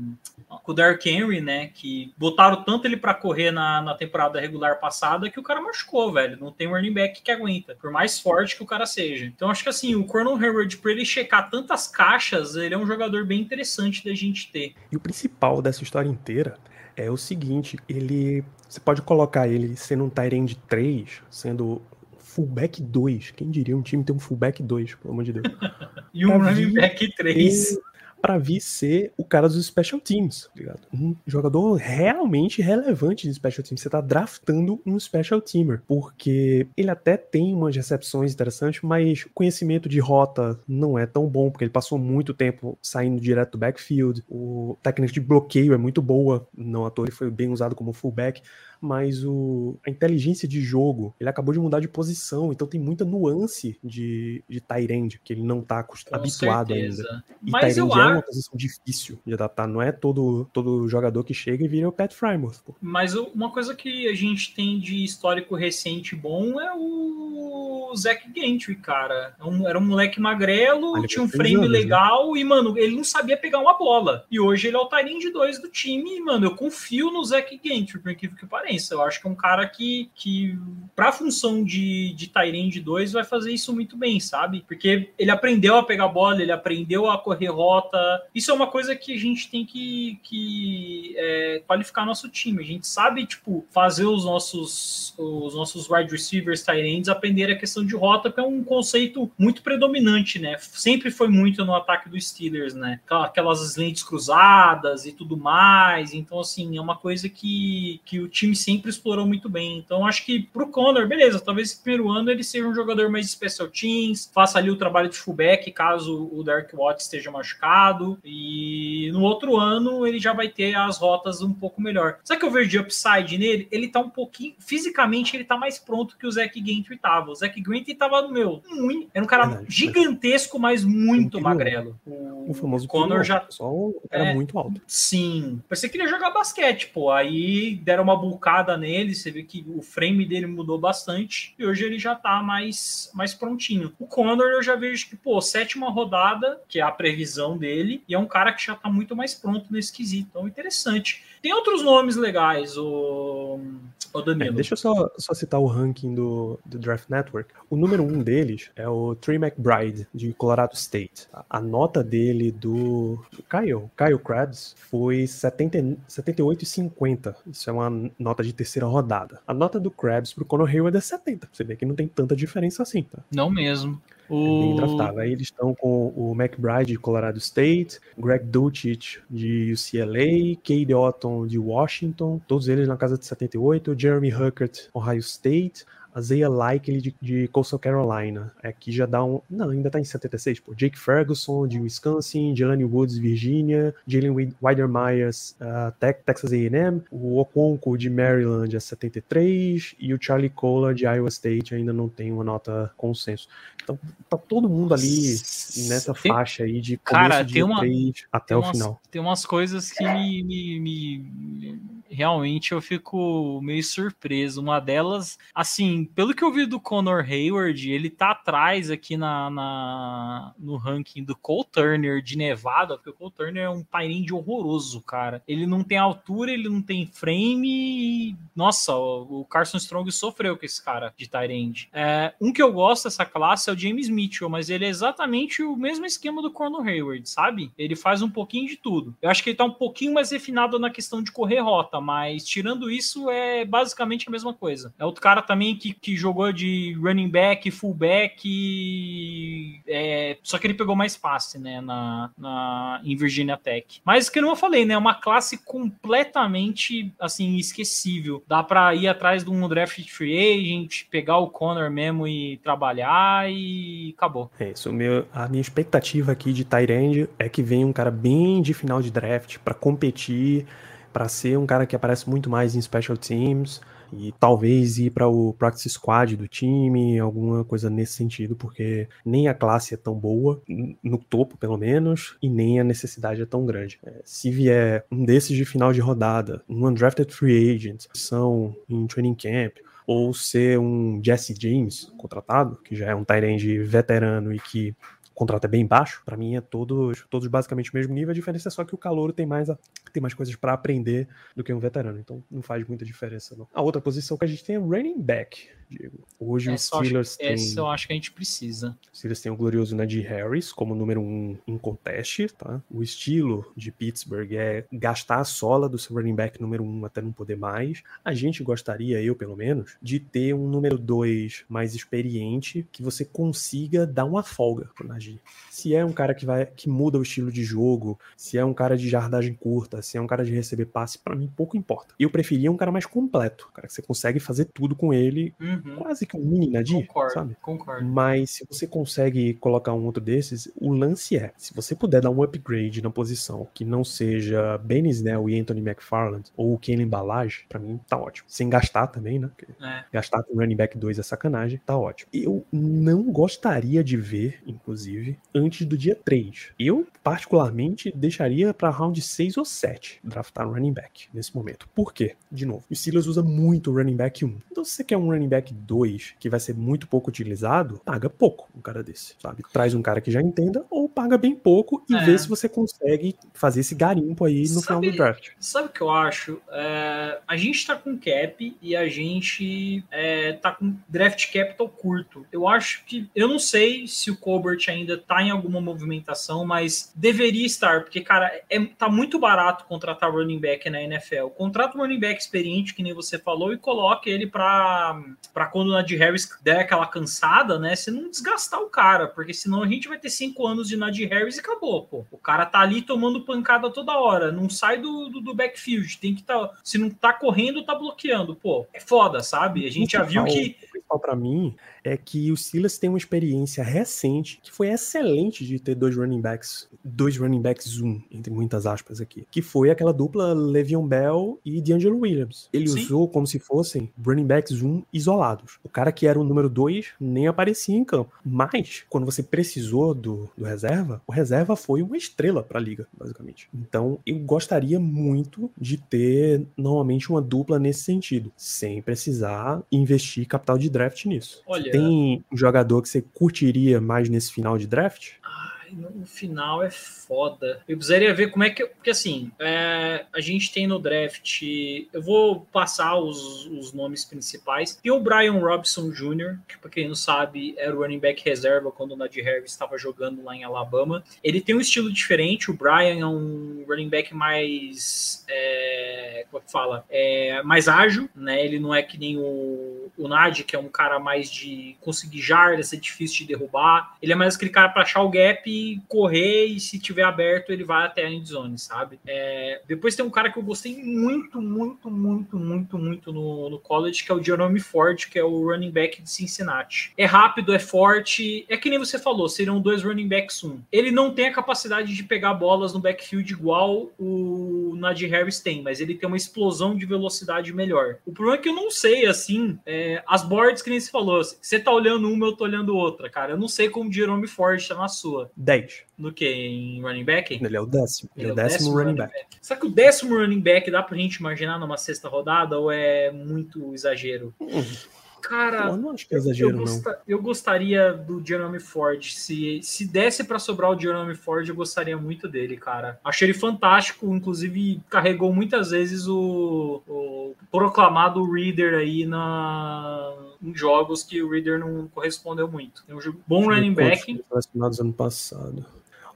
com o Derrick Henry, né, que botaram tanto ele para correr na, na temporada regular passada que o cara machucou, velho, não tem running back que aguenta, por mais forte que o cara seja. Então acho que assim, o Cornel Hayward, por ele checar tantas caixas, ele é um jogador bem interessante da gente ter. E o principal dessa história inteira é o seguinte, ele você pode colocar ele sendo um end 3, sendo fullback 2. Quem diria um time ter um fullback 2, pelo amor de Deus. E um running back 3. Pra vir ser o cara dos special teams, tá ligado? Um jogador realmente relevante de special teams. Você tá draftando um special teamer, porque ele até tem umas recepções interessantes, mas o conhecimento de rota não é tão bom, porque ele passou muito tempo saindo direto do backfield. O técnica de bloqueio é muito boa, não à toa ele foi bem usado como fullback mas o, a inteligência de jogo, ele acabou de mudar de posição, então tem muita nuance de, de end, que ele não tá Com habituado ainda. certeza. E Mas tight eu é uma acho. posição difícil de adaptar, não é todo, todo jogador que chega e vira o Pat Frymouth, pô. Mas uma coisa que a gente tem de histórico recente bom é o Zach Gentry, cara. É era um moleque magrelo, Ah, tinha um frame anos, né? legal e, mano, ele não sabia pegar uma bola. E hoje ele é o Tyrene de 2 do time e, mano, eu confio no Zach Gentry, por incrível que pareça. Eu acho que é um cara que, que pra função de, de Tyrene de 2, vai fazer isso muito bem, sabe? Porque ele aprendeu a pegar bola, ele aprendeu a correr rota. Isso é uma coisa que a gente tem que, que é, qualificar nosso time. A gente sabe, tipo, fazer os nossos, os nossos wide receivers, ends, aprender a questão de rota, que é um conceito muito predominante, né? Sempre foi muito no ataque dos Steelers, né? Aquelas lentes cruzadas e tudo mais. Então, assim, é uma coisa que, que o time sempre explorou muito bem. Então, acho que pro Connor, beleza, talvez esse primeiro ano ele seja um jogador mais special teams, faça ali o trabalho de fullback caso o Derek Watt esteja machucado. E no outro ano ele já vai ter as rotas um pouco melhor. Sabe que eu vejo de upside nele? Ele tá um pouquinho. Fisicamente, ele tá mais pronto que o Zach Gantry tava. O Zach Gantry tava no meu. Muito, era um cara Verdade, gigantesco, mas muito um magrelo. O, o famoso Connor já. Só era é, muito alto. Sim. Parecia que ele ia jogar basquete, pô. Aí deram uma bulcada nele. Você vê que o frame dele mudou bastante. E hoje ele já tá mais, mais prontinho. O Connor eu já vejo que, pô, sétima rodada, que é a previsão dele. E é um cara que já tá muito mais pronto nesse quesito. Então, interessante. Tem outros nomes legais, o, o Danilo. É, deixa eu só, só citar o ranking do, do Draft Network. O número um deles é o Trey McBride, de Colorado State. A, a nota dele do, do Kyle, Kyle Krabs, foi 78,50. Isso é uma nota de terceira rodada. A nota do Krabs pro Conor Hayward é 70. Você vê que não tem tanta diferença assim, tá? Não mesmo. O... É bem draftável. Aí eles estão com o McBride de Colorado State, Greg Dulcich de UCLA, Cade Otton de Washington, todos eles na casa de 78, Jeremy Huckert, Ohio State, Isaiah Likely de, de Coastal Carolina. Aqui já dá um. Não, ainda tá em 76, pô. Jake Ferguson de Wisconsin, Jelani Woods, Virginia, Jalen Weidermeyers, uh, Texas AM, o Okonko de Maryland a 73 e o Charlie Kohler de Iowa State ainda não tem uma nota consenso. Então tá todo mundo ali nessa tem, faixa aí de cara, tem uma, até tem o umas, final. Tem umas coisas que me, me, me, realmente eu fico meio surpreso. Uma delas, assim, pelo que eu vi do Conor Hayward, ele tá atrás aqui na, na no ranking do Cole Turner de Nevada, porque o Cole Turner é um Tyrande horroroso, cara. Ele não tem altura, ele não tem frame e, nossa, o, Carson Strong sofreu com esse cara de Tyrande. É, um que eu gosto dessa classe é o James Mitchell, mas ele é exatamente o mesmo esquema do Conor Hayward, sabe? Ele faz um pouquinho de tudo. Eu acho que ele tá um pouquinho mais refinado na questão de correr rota, mas tirando isso, é basicamente a mesma coisa. É outro cara também que, que jogou de running back, fullback, é, só que ele pegou mais passe, né, na, na, em Virginia Tech. Mas que não eu falei, né, é uma classe completamente, assim, esquecível. Dá para ir atrás de um draft free agent, pegar o Connor mesmo e trabalhar e acabou. É isso. Meu, a minha expectativa aqui de Tyrande é que venha um cara bem de final de draft para competir, para ser um cara que aparece muito mais em special teams e talvez ir para o practice squad do time, alguma coisa nesse sentido, porque nem a classe é tão boa, no topo pelo menos, e nem a necessidade é tão grande. É, se vier um desses de final de rodada, um undrafted free agent, são em training camp, ou ser um Jesse James contratado, que já é um Tyrande veterano e que contrato é bem baixo, para mim é todos, todos basicamente o mesmo nível, a diferença é só que o calor tem mais, tem mais coisas para aprender do que um veterano, então não faz muita diferença não. A outra posição que a gente tem é running back, Diego. Hoje essa os Steelers têm... Essa eu acho que a gente precisa. Os Steelers têm o glorioso Najee Harris como número um em conteste, tá? O estilo de Pittsburgh é gastar a sola do seu running back número um até não poder mais. A gente gostaria, eu pelo menos, de ter um número dois mais experiente que você consiga dar uma folga pro Najee. Se é um cara que vai que muda o estilo de jogo, se é um cara de jardagem curta, se é um cara de receber passe, para mim pouco importa. Eu preferia um cara mais completo, um cara que você consegue fazer tudo com ele. Uhum. Quase que um mini Nadir, concordo, sabe? Concordo. Mas se você consegue colocar um outro desses, o lance é, se você puder dar um upgrade na posição que não seja Ben Snell e Anthony McFarland ou o Kenny Balage, para mim tá ótimo. Sem gastar também, né? É. Gastar com running back 2 é sacanagem, tá ótimo. Eu não gostaria de ver, inclusive, antes do dia 3. Eu, particularmente, deixaria para round 6 ou 7 draftar um running back nesse momento. Por quê? De novo, o Steelers usa muito o running back 1. Então, se você quer um running back 2, que vai ser muito pouco utilizado, paga pouco um cara desse, sabe? Traz um cara que já entenda ou paga bem pouco e é. vê se você consegue fazer esse garimpo aí no sabe, final do draft. Sabe o que eu acho? É, a gente tá com cap e a gente é, tá com draft capital curto. Eu acho que. Eu não sei se o Colbert ainda tá em alguma movimentação, mas deveria estar, porque, cara, é, tá muito barato contratar running back na NFL. Contrata um running back experiente, que nem você falou, e coloque ele para quando o Nadir Harris der aquela cansada, né? Você não desgastar o cara, porque senão a gente vai ter cinco anos de Nadir Harris e acabou, pô. O cara tá ali tomando pancada toda hora, não sai do, do, do backfield, tem que tá. Se não tá correndo, tá bloqueando, pô. É foda, sabe? A gente já viu que. Pra mim é que o Silas tem uma experiência recente que foi excelente de ter dois running backs, dois running backs zoom, entre muitas aspas aqui, que foi aquela dupla Le'Veon Bell e D'Angelo Williams. Ele Sim. usou como se fossem running backs zoom isolados. O cara que era o número dois nem aparecia em campo. Mas, quando você precisou do, do reserva, o reserva foi uma estrela para a liga, basicamente. Então, eu gostaria muito de ter, normalmente, uma dupla nesse sentido, sem precisar investir capital de draft nisso. Olha, tem um jogador que você curtiria mais nesse final de draft? No final é foda. Eu precisaria ver como é que. Porque assim, é, a gente tem no draft. Eu vou passar os, os nomes principais. Tem o Brian Robson Jr., que, pra quem não sabe, era o running back reserva quando o Nadir Harris estava jogando lá em Alabama. Ele tem um estilo diferente. O Brian é um running back mais. É, como é que fala? É, mais ágil, né? Ele não é que nem o, o Nadir, que é um cara mais de conseguir jardas, ser difícil de derrubar. Ele é mais aquele cara para achar o gap correr e se tiver aberto ele vai até a endzone, sabe? É, depois tem um cara que eu gostei muito, muito, muito, muito, muito no, no college, que é o Jerome Ford, que é o running back de Cincinnati. É rápido, é forte, é que nem você falou, seriam dois running backs um. Ele não tem a capacidade de pegar bolas no backfield igual o Najee Harris tem, mas ele tem uma explosão de velocidade melhor. O problema é que eu não sei, assim, é, as boards que nem você falou, você tá olhando uma, eu tô olhando outra, cara. Eu não sei como o Jerome Ford tá na sua. 10. No que? Em running back? Ele é o décimo. Ele, ele é o décimo, décimo running back. back. Será que o décimo running back dá pra gente imaginar numa sexta rodada ou é muito exagero? Hum. Cara, Pô, não acho que é exagero, eu, gosta, não. eu gostaria do Jerome Ford. Se, se desse para sobrar o Jerome Ford, eu gostaria muito dele, cara. Achei ele fantástico, inclusive carregou muitas vezes o, o proclamado Reader aí na, em jogos que o Reader não correspondeu muito. É um bom running back. Selecionados ano passado.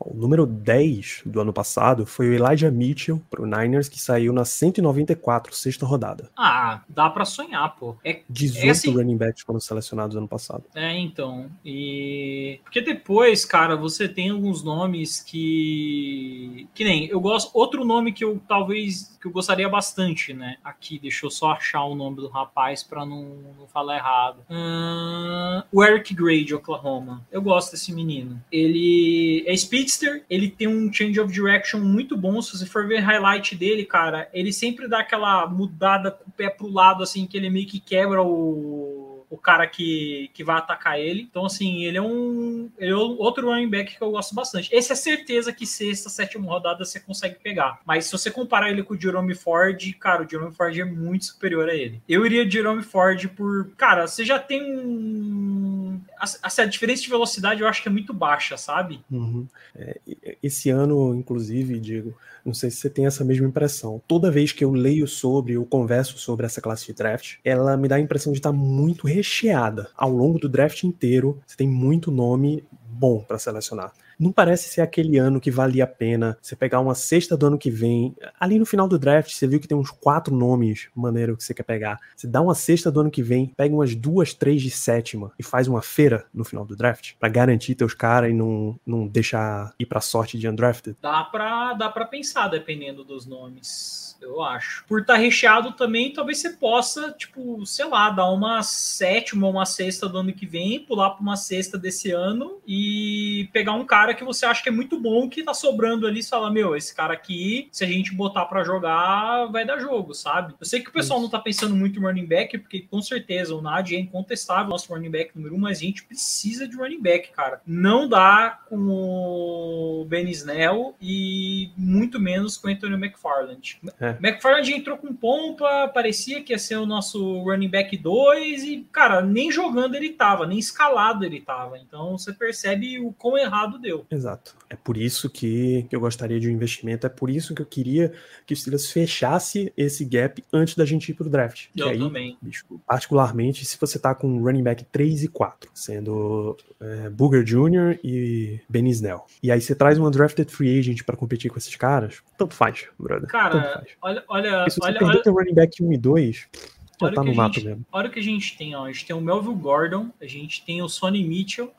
O número 10 do ano passado foi o Elijah Mitchell pro Niners, que saiu na 194, sexta rodada. Ah, dá para sonhar, pô. É, 18 é assim... running backs foram selecionados ano passado. É, então. E. Porque depois, cara, você tem alguns nomes que. Que nem. Eu gosto. Outro nome que eu talvez. que eu gostaria bastante, né? Aqui, deixa eu só achar o nome do rapaz para não, não falar errado. Uh... o Eric Gray de Oklahoma. Eu gosto desse menino. Ele é speed Ele tem um change of direction muito bom. Se você for ver highlight dele, cara, ele sempre dá aquela mudada com o pé pro lado, assim, que ele meio que quebra o o cara que, que vai atacar ele. Então, assim, ele é um ele é outro running back que eu gosto bastante. Esse é certeza que sexta, sétima rodada você consegue pegar. Mas se você comparar ele com o Jerome Ford, cara, o Jerome Ford é muito superior a ele. Eu iria de Jerome Ford por. Cara, você já tem um. Assim, a diferença de velocidade eu acho que é muito baixa, sabe? Uhum. É, esse ano, inclusive, Diego, não sei se você tem essa mesma impressão. Toda vez que eu leio sobre, eu converso sobre essa classe de draft, ela me dá a impressão de estar muito recheada. Ao longo do draft inteiro, você tem muito nome bom para selecionar. Não parece ser aquele ano que valia a pena você pegar uma sexta do ano que vem. Ali no final do draft, você viu que tem uns quatro nomes maneiro que você quer pegar. Você dá uma sexta do ano que vem, pega umas duas, três de sétima e faz uma feira no final do draft para garantir teus caras e não, não deixar ir pra sorte de undrafted. Dá pra, dá pra pensar, dependendo dos nomes eu acho. Por estar tá recheado também, talvez você possa, tipo, sei lá, dar uma sétima ou uma sexta do ano que vem, pular para uma sexta desse ano e pegar um cara que você acha que é muito bom, que tá sobrando ali e fala, meu, esse cara aqui, se a gente botar para jogar, vai dar jogo, sabe? Eu sei que o pessoal Isso. não tá pensando muito em running back, porque com certeza o Nadia é incontestável nosso running back número um, mas a gente precisa de running back, cara. Não dá com o Ben Snell e muito menos com o Anthony McFarland. É, É. McFarland entrou com pompa, parecia que ia ser o nosso running back 2 e, cara, nem jogando ele tava, nem escalado ele tava. Então você percebe o quão errado deu. Exato. É por isso que, eu gostaria de um investimento, é por isso que eu queria que o Steelers fechasse esse gap antes da gente ir pro draft. Eu aí, também. bicho, particularmente se você tá com running back 3 e 4, sendo é, Booger Jr. e Ben Snell. E aí você traz um undrafted free agent pra competir com esses caras, tanto faz, brother. tanto Cara, faz. Olha, olha, se você olha, perder olha, teu running back 1 e 2, já olha tá o no que a mato gente- mesmo. olha o que a gente tem, ó. A gente tem o Melville Gordon, a gente tem o Sonny Mitchell,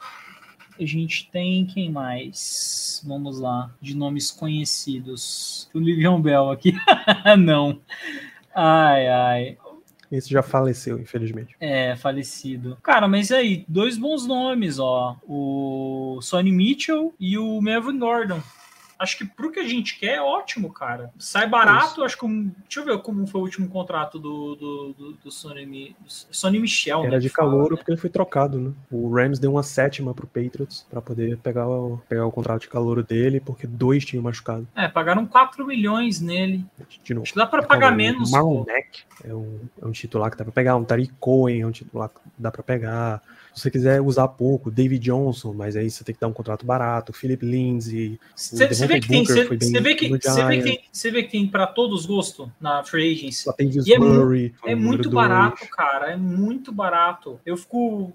a gente tem quem mais? Vamos lá, de nomes conhecidos. O Livion Bell aqui. Não. Ai, ai. Esse já faleceu, infelizmente. É, falecido. Cara, mas aí, dois bons nomes, ó. O Sonny Mitchell e o Melvin Gordon. Acho que pro que a gente quer é ótimo, cara. Sai barato, acho que. Deixa eu ver como foi o último contrato do, do, do, do Sonny, Mi- Sonny Michel. né, Era de que fala, calouro né? porque ele foi trocado, né? O Rams deu uma sétima pro Patriots pra poder pegar o, pegar o contrato de calouro dele, porque dois tinham machucado. É, pagaram 4 milhões nele. De novo. Acho que dá pra pagar O menos. Marlon. Mack é um, é um titular que dá pra pegar. Um Tariq Cohen é um titular que dá pra pegar. Se você quiser usar pouco, David Johnson, mas aí você tem que dar um contrato barato. Philip Lindsay. Você vê que tem, Booker você vê que, você vê que tem, para todos os gostos na free agency. É mu- Murray. É muito dois. barato, cara. É muito barato. Eu fico.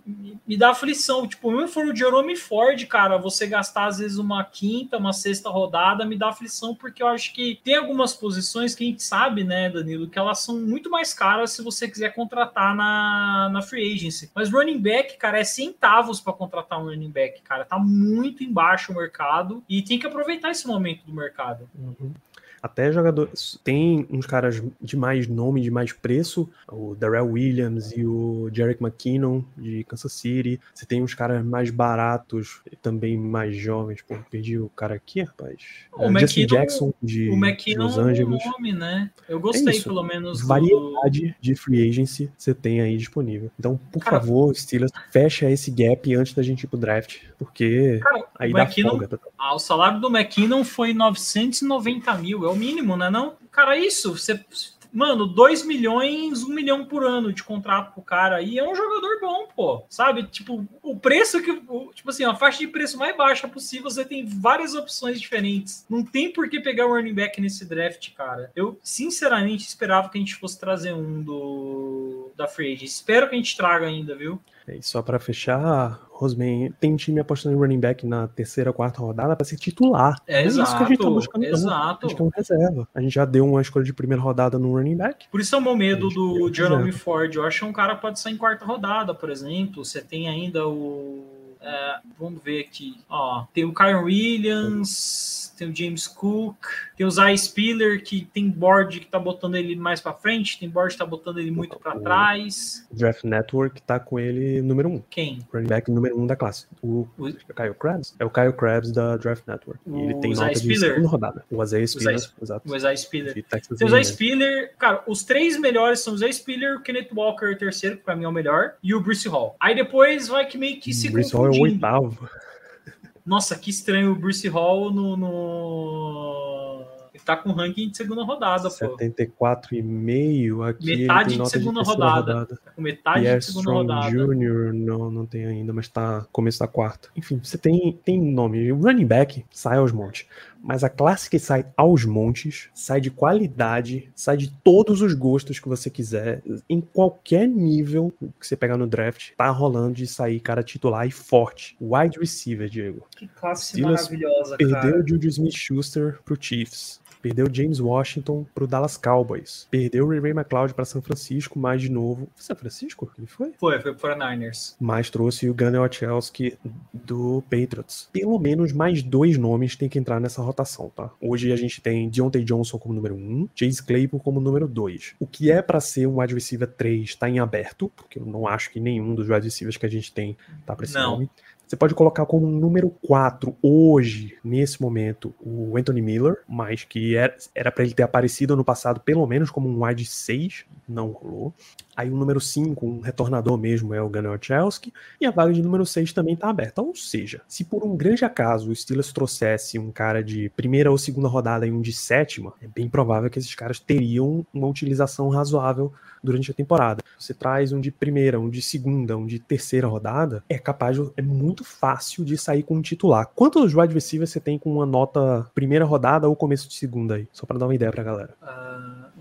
Me dá aflição. Tipo, mesmo for o Jerome Ford, cara, você gastar às vezes uma quinta, uma sexta rodada, me dá aflição, porque eu acho que tem algumas posições que a gente sabe, né, Danilo, que elas são muito mais caras se você quiser contratar na, na free agency. Mas running back, cara, é centavos para contratar um running back, cara. Tá muito embaixo o mercado e tem que aproveitar esse momento do mercado. Uhum. Até jogadores. Tem uns caras de mais nome, de mais preço, o Darrell Williams e o Jarek McKinnon de Kansas City. Você tem uns caras mais baratos, e também mais jovens. Pô, perdi o cara aqui, rapaz. O É, Justin Jackson de, o McKinnon Los é um Angeles. nome, né? Eu gostei, isso. pelo menos, do- Variedade de free agency você tem aí disponível. Então, por Cara- favor, Steelers, fecha esse gap antes da gente ir pro draft, porque Cara, aí o dá McKinnon, folga. ah, o salário do McKinnon foi 990 mil, é o mínimo, né? Não? Cara, isso, você. Mano, 2 milhões, 1 milhão por ano de contrato pro cara. E é um jogador bom, pô. Sabe? Tipo, o preço que. Tipo assim, a faixa de preço mais baixa possível, você tem várias opções diferentes. Não tem por que pegar o running back nesse draft, cara. Eu, sinceramente, esperava que a gente fosse trazer um do. Da Free. Espero que a gente traga ainda, viu? E só pra fechar, Rosman, tem time apostando em running back na terceira, quarta rodada pra ser titular. É, Não isso que a gente tá exato, buscando. não. exato. A gente um reserva. A gente já deu uma escolha de primeira rodada no running back. Por isso é o meu medo do quiser. Ford. Eu acho que um cara pode sair em quarta rodada, por exemplo. Você tem ainda o. é, vamos ver aqui. Ó, tem o Kyron Williams, tem o James Cook, tem o Zay Spiller, que tem board que tá botando ele mais pra frente, tem board que tá botando ele muito pra O- trás. O Draft Network tá com ele número um. Quem? Running back número um da classe. O, O- é o Kyle Krabs? É o Kyle Krabs da Draft Network. E ele O tem Zay nota de Spiller? segunda rodada. O Isaiah Spiller, Zay- exato. O Zay Spiller. Tem o Zay. Spiller, cara, os três melhores são o Zay Spiller, o Kenneth Walker, terceiro, que pra mim é o melhor, e o Bruce Hall. Aí depois vai que meio que se Brees Hall é o confundindo. oitavo. Nossa, que estranho o Bruce Hall no. no... Ele tá com ranking de segunda rodada, pô. 74,5. Aqui Metade de segunda terceira rodada. Tá com metade Pierre de segunda Strong rodada. Jr. não, não tem ainda, mas tá começo da quarta. Enfim, você tem, tem nome. O running back sai aos montes. Mas a classe que sai aos montes sai de qualidade, sai de todos os gostos que você quiser, em qualquer nível que você pegar no draft, tá rolando de sair cara titular e forte. Wide receiver, Diego. Que classe Steelers maravilhosa, Perdeu cara. o Juju Smith-Schuster pro Chiefs. Perdeu James Washington pro Dallas Cowboys. Perdeu o Ray McLeod para São Francisco, mais de novo. São Francisco? Ele foi? Foi, foi pro 49ers. Mas trouxe o Gunnar Ochelski do Patriots. Pelo menos mais dois nomes tem que entrar nessa rotação, tá? Hoje a gente tem Deontay Johnson como número 1, um, Chase Claypool como número 2. O que é para ser um wide receiver 3 tá em aberto, porque eu não acho que nenhum dos wide receivers que a gente tem tá pra esse Não. nome. Você pode colocar como número 4 hoje, nesse momento, o Anthony Miller, mas que era para ele ter aparecido ano passado pelo menos como um wide 6, não rolou. Aí o número 5, um retornador mesmo, é o Gunnar Chelsky, e a vaga de número 6 também está aberta. Ou seja, se por um grande acaso o Steelers trouxesse um cara de primeira ou segunda rodada e um de sétima, é bem provável que esses caras teriam uma utilização razoável durante a temporada. Você traz um de primeira, um de segunda, um de terceira rodada, é capaz, é muito fácil de sair com um titular. Quantos wide receivers você tem com uma nota primeira rodada ou começo de segunda aí? Só para dar uma ideia pra galera. Uh,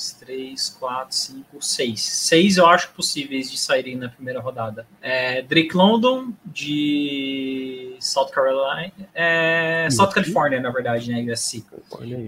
dois, três, quatro, cinco, seis. Seis eu acho possíveis de saírem na primeira rodada. É, Drake London, de South Carolina. É, South California, na verdade, né? USC.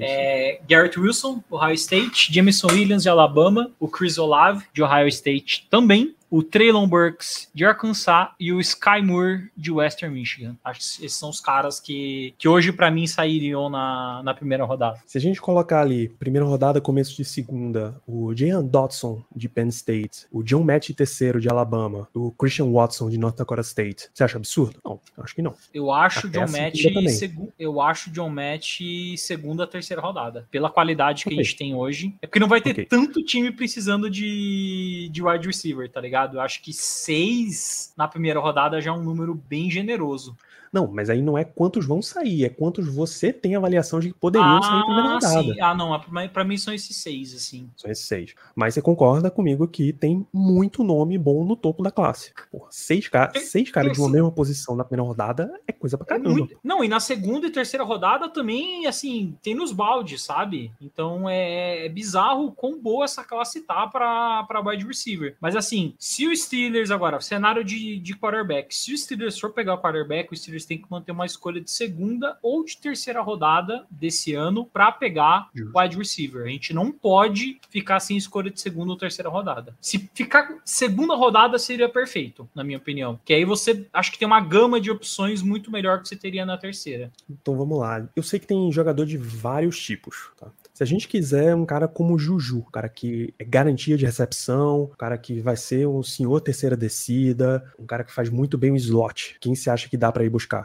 É, Garrett Wilson, Ohio State. Jameson Williams, de Alabama. O Chris Olave, de Ohio State também o Traylon Burks de Arkansas e o Sky Moore de Western Michigan. Acho que esses são os caras que, que hoje para mim sairiam na, na primeira rodada. Se a gente colocar ali, primeira rodada, começo de segunda, o Jalen Dodson de Penn State, o John Match terceiro de Alabama, o Christian Watson de North Dakota State, você acha absurdo? Não, acho que não. Eu acho Até John segu... eu acho John Match segunda, terceira rodada, pela qualidade que okay. a gente tem hoje. É porque não vai ter okay. tanto time precisando de, de wide receiver, tá ligado? Ligado? Eu acho que seis na primeira rodada já é um número bem generoso. Não, mas aí não é quantos vão sair, é quantos você tem avaliação de que poderiam ah, sair na primeira rodada. Sim. Ah, não, para mim são esses seis, assim. São esses seis. Mas você concorda comigo que tem muito nome bom no topo da classe. Porra, seis, car seis caras de uma mesma posição na primeira rodada é coisa pra é caramba. É muito... Não, e na segunda e terceira rodada também, assim, tem nos baldes, sabe? Então é, é bizarro quão boa essa classe tá pra, pra wide receiver. Mas assim, se o Steelers agora, cenário de, de quarterback, se o Steelers for pegar o quarterback, o Steelers têm que manter uma escolha de segunda ou de terceira rodada desse ano para pegar o wide receiver. A gente não pode ficar sem escolha de segunda ou terceira rodada. Se ficar segunda rodada seria perfeito, na minha opinião. Que aí você acho que tem uma gama de opções muito melhor que você teria na terceira. Então vamos lá. Eu sei que tem jogador de vários tipos, tá? Se a gente quiser um cara como o Juju, um cara que é garantia de recepção, um cara que vai ser um senhor terceira descida, um cara que faz muito bem o slot, quem se acha que dá para ir buscar?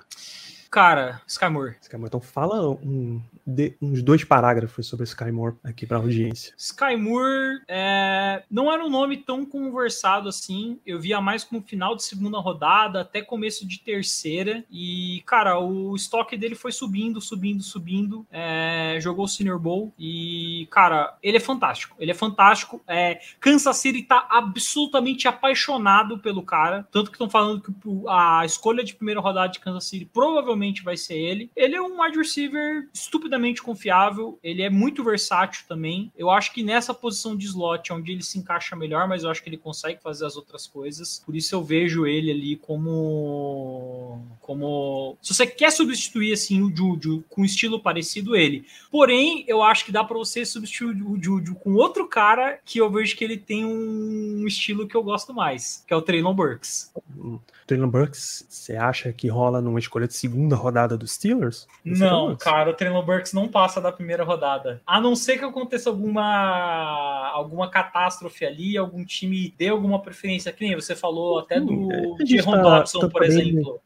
Cara, Skymore. Skymore. Então fala um, de, uns dois parágrafos sobre Skymore aqui para a audiência. Skymore é, não era um nome tão conversado assim. Eu via mais como final de segunda rodada, até começo de terceira. E, cara, o estoque dele foi subindo, subindo, subindo. É, jogou o Senior Bowl. E, cara, ele é fantástico. Ele é fantástico. É, Kansas City tá absolutamente apaixonado pelo cara. Tanto que estão falando que a escolha de primeira rodada de Kansas City provavelmente provavelmente vai ser ele. Ele é um wide receiver estupidamente confiável, ele é muito versátil também. Eu acho que nessa posição de slot é onde ele se encaixa melhor, mas eu acho que ele consegue fazer as outras coisas. Por isso eu vejo ele ali como como se você quer substituir assim o Juju com um estilo parecido ele. Porém, eu acho que dá para você substituir o Juju com outro cara que eu vejo que ele tem um estilo que eu gosto mais, que é o Traylon Burks. Traylon Burks, você acha que rola numa escolha de segunda rodada dos Steelers? Não, cara, o Traylon Burks não passa da primeira rodada. A não ser que aconteça alguma alguma catástrofe ali, algum time dê alguma preferência, que nem você falou até do Jerron tá, Dodson, tá por exemplo.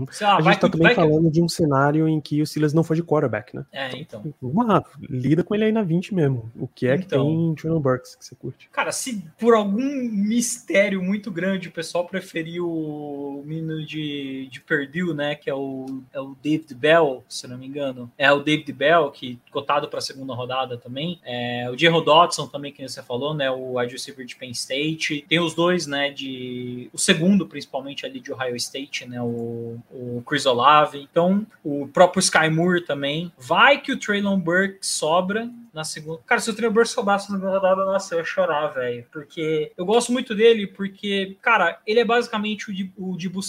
Uhum. Lá, a gente tá também falando que... de um cenário em que o Steelers não foi de quarterback, né? É, então. Vamos lá, lida com ele aí na 20 mesmo. O que é então, que tem em Traylon Burks que você curte? Cara, se por algum mistério muito grande o pessoal preferiu o menino de, de Purdue, né? Que é o, é o David Bell, se não me engano. É o David Bell, que cotado para a segunda rodada também. É, o Jerry Dodson também, que você falou, né? O wide receiver de Penn State. Tem os dois, né? De o segundo, principalmente ali de Ohio State, né? O, o Chris Olave. Então, o próprio Sky Moore também. Vai que o Traylon Burke sobra na segunda. Cara, se o Burke sobrasse na rodada, nossa, eu ia chorar, velho. Porque eu gosto muito dele, porque, cara, ele é basicamente o o Dibu.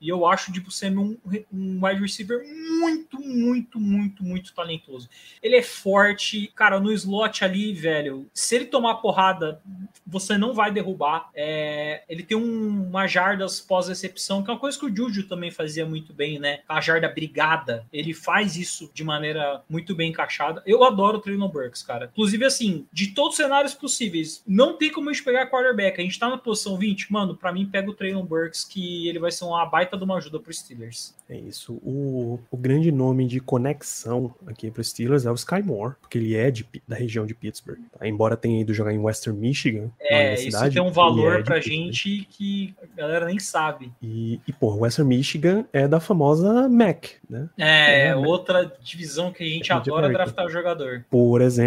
E eu acho o Dibu Samuel um, um wide receiver muito, muito, muito muito, talentoso. Ele é forte, cara, no slot ali, velho. Se ele tomar porrada, você não vai derrubar. É, ele tem um, uma jardas pós-recepção, que é uma coisa que o Juju também fazia muito bem, né? A jarda brigada. Ele faz isso de maneira muito bem encaixada. Eu adoro o Traylon Cara. Inclusive, assim, de todos os cenários possíveis, não tem como a gente pegar quarterback. A gente tá na posição 20, mano, para mim pega o Traylon Burks, que ele vai ser uma baita de uma ajuda pro Steelers. É isso. O, o grande nome de conexão aqui pro Steelers é o Sky Moore, porque ele é de, da região de Pittsburgh. Tá? Embora tenha ido jogar em Western Michigan. É, isso tem um valor é pra gente que a galera nem sabe. E, e, pô, Western Michigan é da famosa MAC, né? É, é outra divisão que a gente é adora America. draftar o jogador. Por exemplo,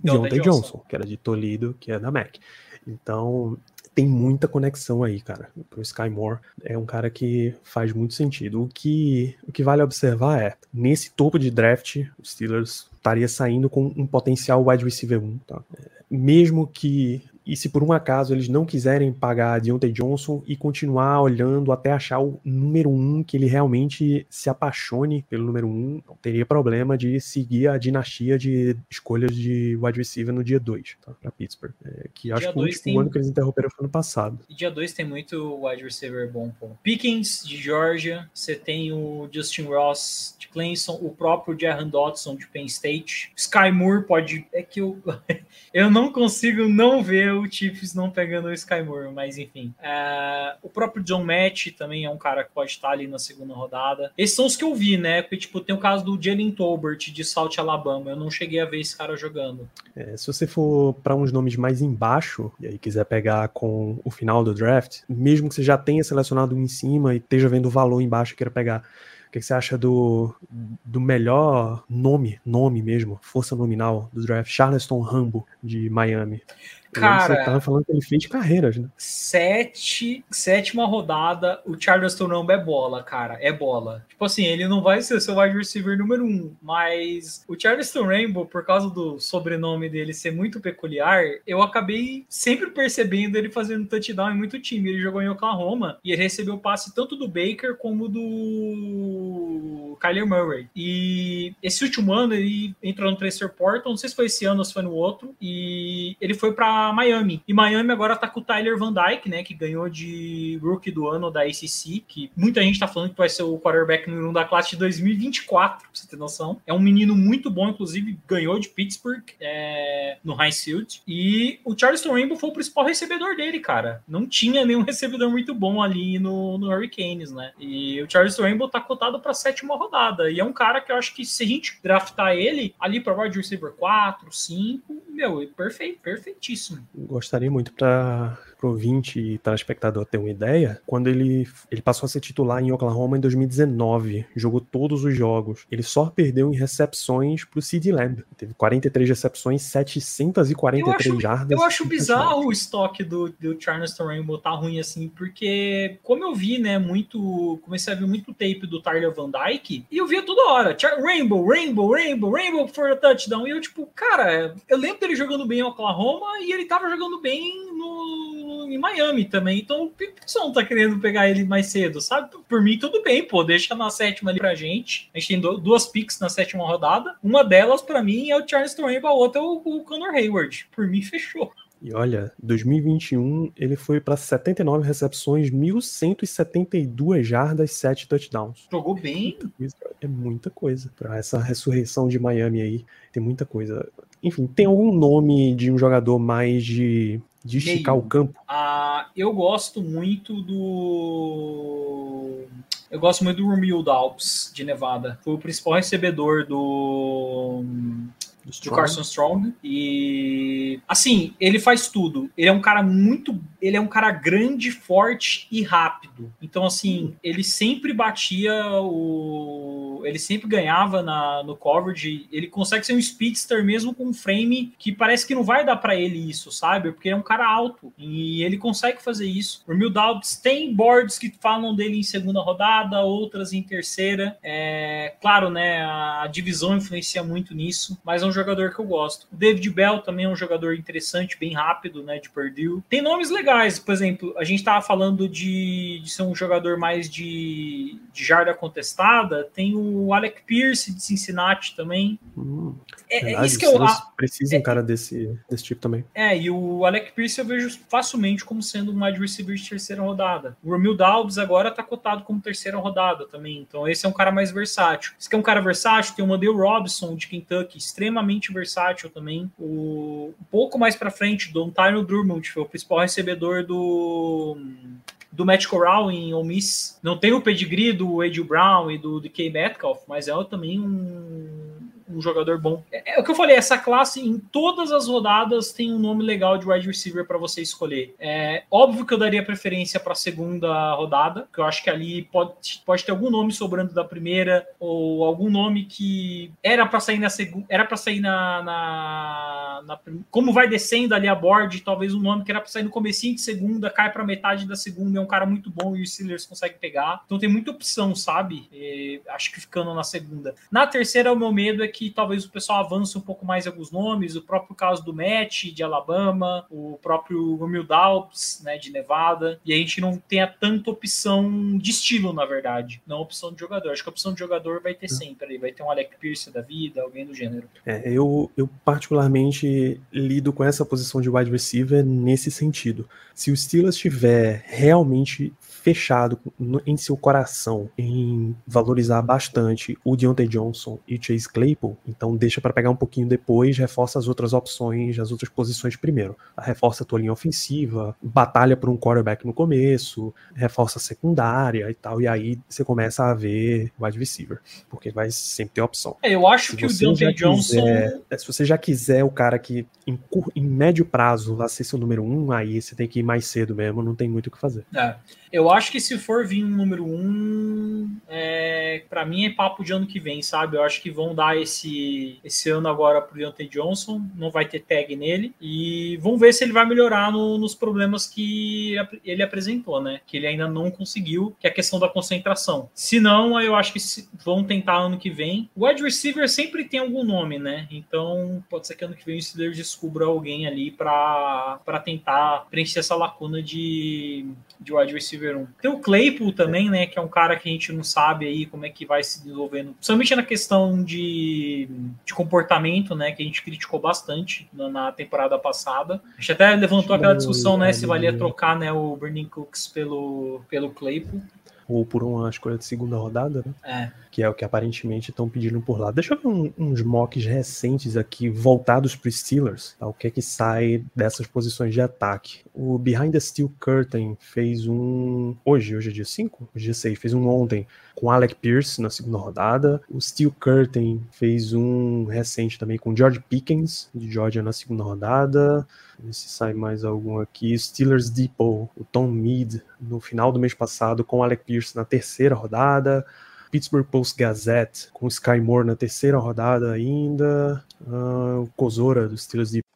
Deontay Johnson. Johnson, que era de Toledo, que é da MAC. Então, tem muita conexão aí, cara. O Sky Moore é um cara que faz muito sentido. O que, o que vale observar é, nesse topo de draft, o Steelers estaria saindo com um potencial wide receiver 1, tá? Mesmo que e se por um acaso eles não quiserem pagar Deontay Johnson e continuar olhando até achar o número um, que ele realmente se apaixone pelo número um, não teria problema de seguir a dinastia de escolhas de wide receiver no dia 2, tá? Pra Pittsburgh. É, que dia acho que o tem... ano que eles interromperam foi ano passado. E dia 2 tem muito wide receiver bom, pô. Pickens, de Georgia, você tem o Justin Ross de Clemson, o próprio Jahan Dodson de Penn State. Sky Moore pode. É que eu, eu não consigo não ver o Chiefs não pegando o Sky Moore, mas enfim. É, o próprio John Match também é um cara que pode estar ali na segunda rodada. Esses são os que eu vi, né? Porque, tipo, tem o caso do Jalen Tolbert de South Alabama. Eu não cheguei a ver esse cara jogando. É, se você for para uns nomes mais embaixo, e aí quiser pegar com o final do draft, mesmo que você já tenha selecionado um em cima e esteja vendo o valor embaixo e queira pegar o que, você acha do, do melhor nome, nome mesmo, força nominal do draft, Charleston Rambo, de Miami? Cara, você tava falando que ele fez carreiras, né? Sete, sétima rodada, o Charleston Rambo é bola, cara. É bola. Tipo assim, ele não vai ser seu wide receiver número um, mas o Charleston Rainbow, por causa do sobrenome dele ser muito peculiar, eu acabei sempre percebendo ele fazendo touchdown em muito time. Ele jogou em Oklahoma e ele recebeu passe tanto do Baker como do Kyler Murray. E esse último ano ele entrou no Tracer Portal, não sei se foi esse ano ou se foi no outro, e ele foi para Miami. E Miami agora tá com o Tyler Van Dyke, né? Que ganhou de rookie do ano da ACC, que muita gente tá falando que vai ser o quarterback número 1 da classe de 2024, pra você ter noção. É um menino muito bom, inclusive ganhou de Pittsburgh é, no High Field. E o Charleston Rainbow foi o principal recebedor dele, cara. Não tinha nenhum recebedor muito bom ali no, no Hurricanes, né? E o Charleston Rainbow tá cotado pra sétima rodada. E é um cara que eu acho que se a gente draftar ele ali pra wide receiver 4, 5, meu, perfeito, perfeitíssimo Gostaria muito para o ouvinte e telespectador ter uma ideia. Quando ele, ele passou a ser titular em Oklahoma em 2019, jogou todos os jogos. Ele só perdeu em recepções para o Sid Lamb. Teve 43 recepções, 743 eu acho, jardas. Eu acho bizarro o estoque do, do Charleston Rainbow tá ruim assim, porque como eu vi, né, muito. Comecei a ver muito tape do Tyler Van Dyke e eu via toda hora. Rainbow, Rainbow, Rainbow, Rainbow for a touchdown. E eu, tipo, cara, eu lembro dele jogando bem em Oklahoma e ele ele estava jogando bem no, em Miami também. Então, o você não tá querendo pegar ele mais cedo, sabe? Por mim, tudo bem, pô. Deixa na sétima ali pra gente. A gente tem duas picks na sétima rodada. Uma delas, para mim, é o Charles Rainbow, a outra é o, o Conor Hayward. Por mim, fechou. E olha, 2021 ele foi para 79 recepções, 1.172 jardas, 7 touchdowns. Jogou bem. É muita coisa. Para essa ressurreição de Miami aí, tem muita coisa. Enfim, tem algum nome de um jogador mais de, de esticar o campo? Ah, eu gosto muito do. Eu gosto muito do Romeo Dalps, de Nevada. Foi o principal recebedor do do Carson Strong. E assim, ele faz tudo. Ele é um cara muito. Ele é um cara grande, forte e rápido. Então, assim, ele sempre batia o. Ele sempre ganhava na, no coverage. Ele consegue ser um speedster mesmo com um frame que parece que não vai dar para ele isso, sabe? Porque é um cara alto. E ele consegue fazer isso. O Mil Doubts tem boards que falam dele em segunda rodada, outras em terceira. É, claro, né? A divisão influencia muito nisso. Mas é um jogador que eu gosto. O David Bell também é um jogador interessante, bem rápido, né, de Purdue. Tem nomes legais, por exemplo, a gente tava falando de, de ser um jogador mais de, de jarda contestada, tem o, o Alec Pierce de Cincinnati também. Hum, É, é verdade, isso que eu. Steelers a- precisam, é- cara, desse, desse tipo também. É, e o Alec Pierce eu vejo facilmente como sendo um wide receiver de terceira rodada. O Romil Dalbs agora tá cotado como terceira rodada também. Então esse é um cara mais versátil. Esse que é um cara versátil, tem o Model Robson de Kentucky, extremamente versátil também. O, um pouco mais pra frente, Don Tyler Drummond, foi o principal recebedor do do Matt Corral em Ole Miss. Não tem o pedigree do Ed Brown e do DK Metcalf, mas é também um, um jogador bom. É, é o que eu falei, essa classe em todas as rodadas tem um nome legal de wide receiver para você escolher. É óbvio que eu daria preferência para a segunda rodada, que eu acho que ali pode, pode ter algum nome sobrando da primeira ou algum nome que era para sair na segunda, era para sair na, na, na como vai descendo ali a board, talvez um nome que era para sair no comecinho de segunda, cai para metade da segunda, é um cara muito bom e os Steelers conseguem pegar. Então tem muita opção, sabe? E acho que ficando na segunda. Na terceira, o meu medo é que talvez o pessoal avance um pouco mais alguns nomes, o próprio caso do Matt de Alabama, o próprio Romeo Dalps, né, de Nevada, e a gente não tenha tanta opção de estilo, na verdade, não opção de jogador. Acho que a opção de jogador vai ter sempre aí, vai ter um Alec Pierce da vida, alguém do gênero. É, eu, eu particularmente lido com essa posição de wide receiver nesse sentido. Se o Steelers estiver realmente fechado no- em seu coração em valorizar bastante o Deontay Johnson e o Chase Claypool, então deixa para pegar um pouquinho depois, reforça as outras opções, as outras posições primeiro. Reforça a tua linha ofensiva, batalha por um quarterback no começo, reforça a secundária e tal, e aí você começa a ver wide receiver, porque vai sempre ter opção. É, eu acho Se que o Deontay Johnson. quiser- É, se você já quiser o cara que em, em médio prazo vai ser seu número um, aí você tem que ir mais cedo mesmo, não tem muito o que fazer. É. Eu acho que se for vir um número um, é, para mim é papo de ano que vem, sabe? Eu acho que vão dar esse, esse ano agora pro Deontay Johnson, não vai ter tag nele, e vão ver se ele vai melhorar no- nos problemas que ele apresentou, né? Que ele ainda não conseguiu, que é a questão da concentração. Se não, eu acho que vão tentar ano que vem. O wide receiver sempre tem algum nome, né? Então pode ser que ano que vem o Steelers descubra alguém ali para tentar preencher essa lacuna de, de wide receiver 1. Tem o Claypool também, né? Que é um cara que a gente não sabe aí como é que vai se desenvolvendo. Principalmente na questão de, de comportamento, né? Que a gente criticou bastante na, na temporada passada. A gente até levantou aquela discussão, né? Se valia trocar né, o Burning Cooks pelo, pelo Claypool. Ou por uma escolha de segunda rodada, né? É. Que é o que aparentemente estão pedindo por lá. Deixa eu ver um- uns mocks recentes aqui, voltados para Steelers. Tá? O que é que sai dessas posições de ataque? O Behind the Steel Curtain fez um. Hoje, hoje é dia 5? Hoje é dia 6, fez um ontem com Alec Pierce na segunda rodada. O Steel Curtain fez um recente também com George Pickens, de Georgia, na segunda rodada. Ver se sai mais algum aqui. Steelers Depot, o Tom Mead, no final do mês passado, com Alec Pierce na terceira rodada. Pittsburgh Post Gazette, com Sky Moore na terceira rodada ainda. Ah, o Kozora, dos Steelers Depot.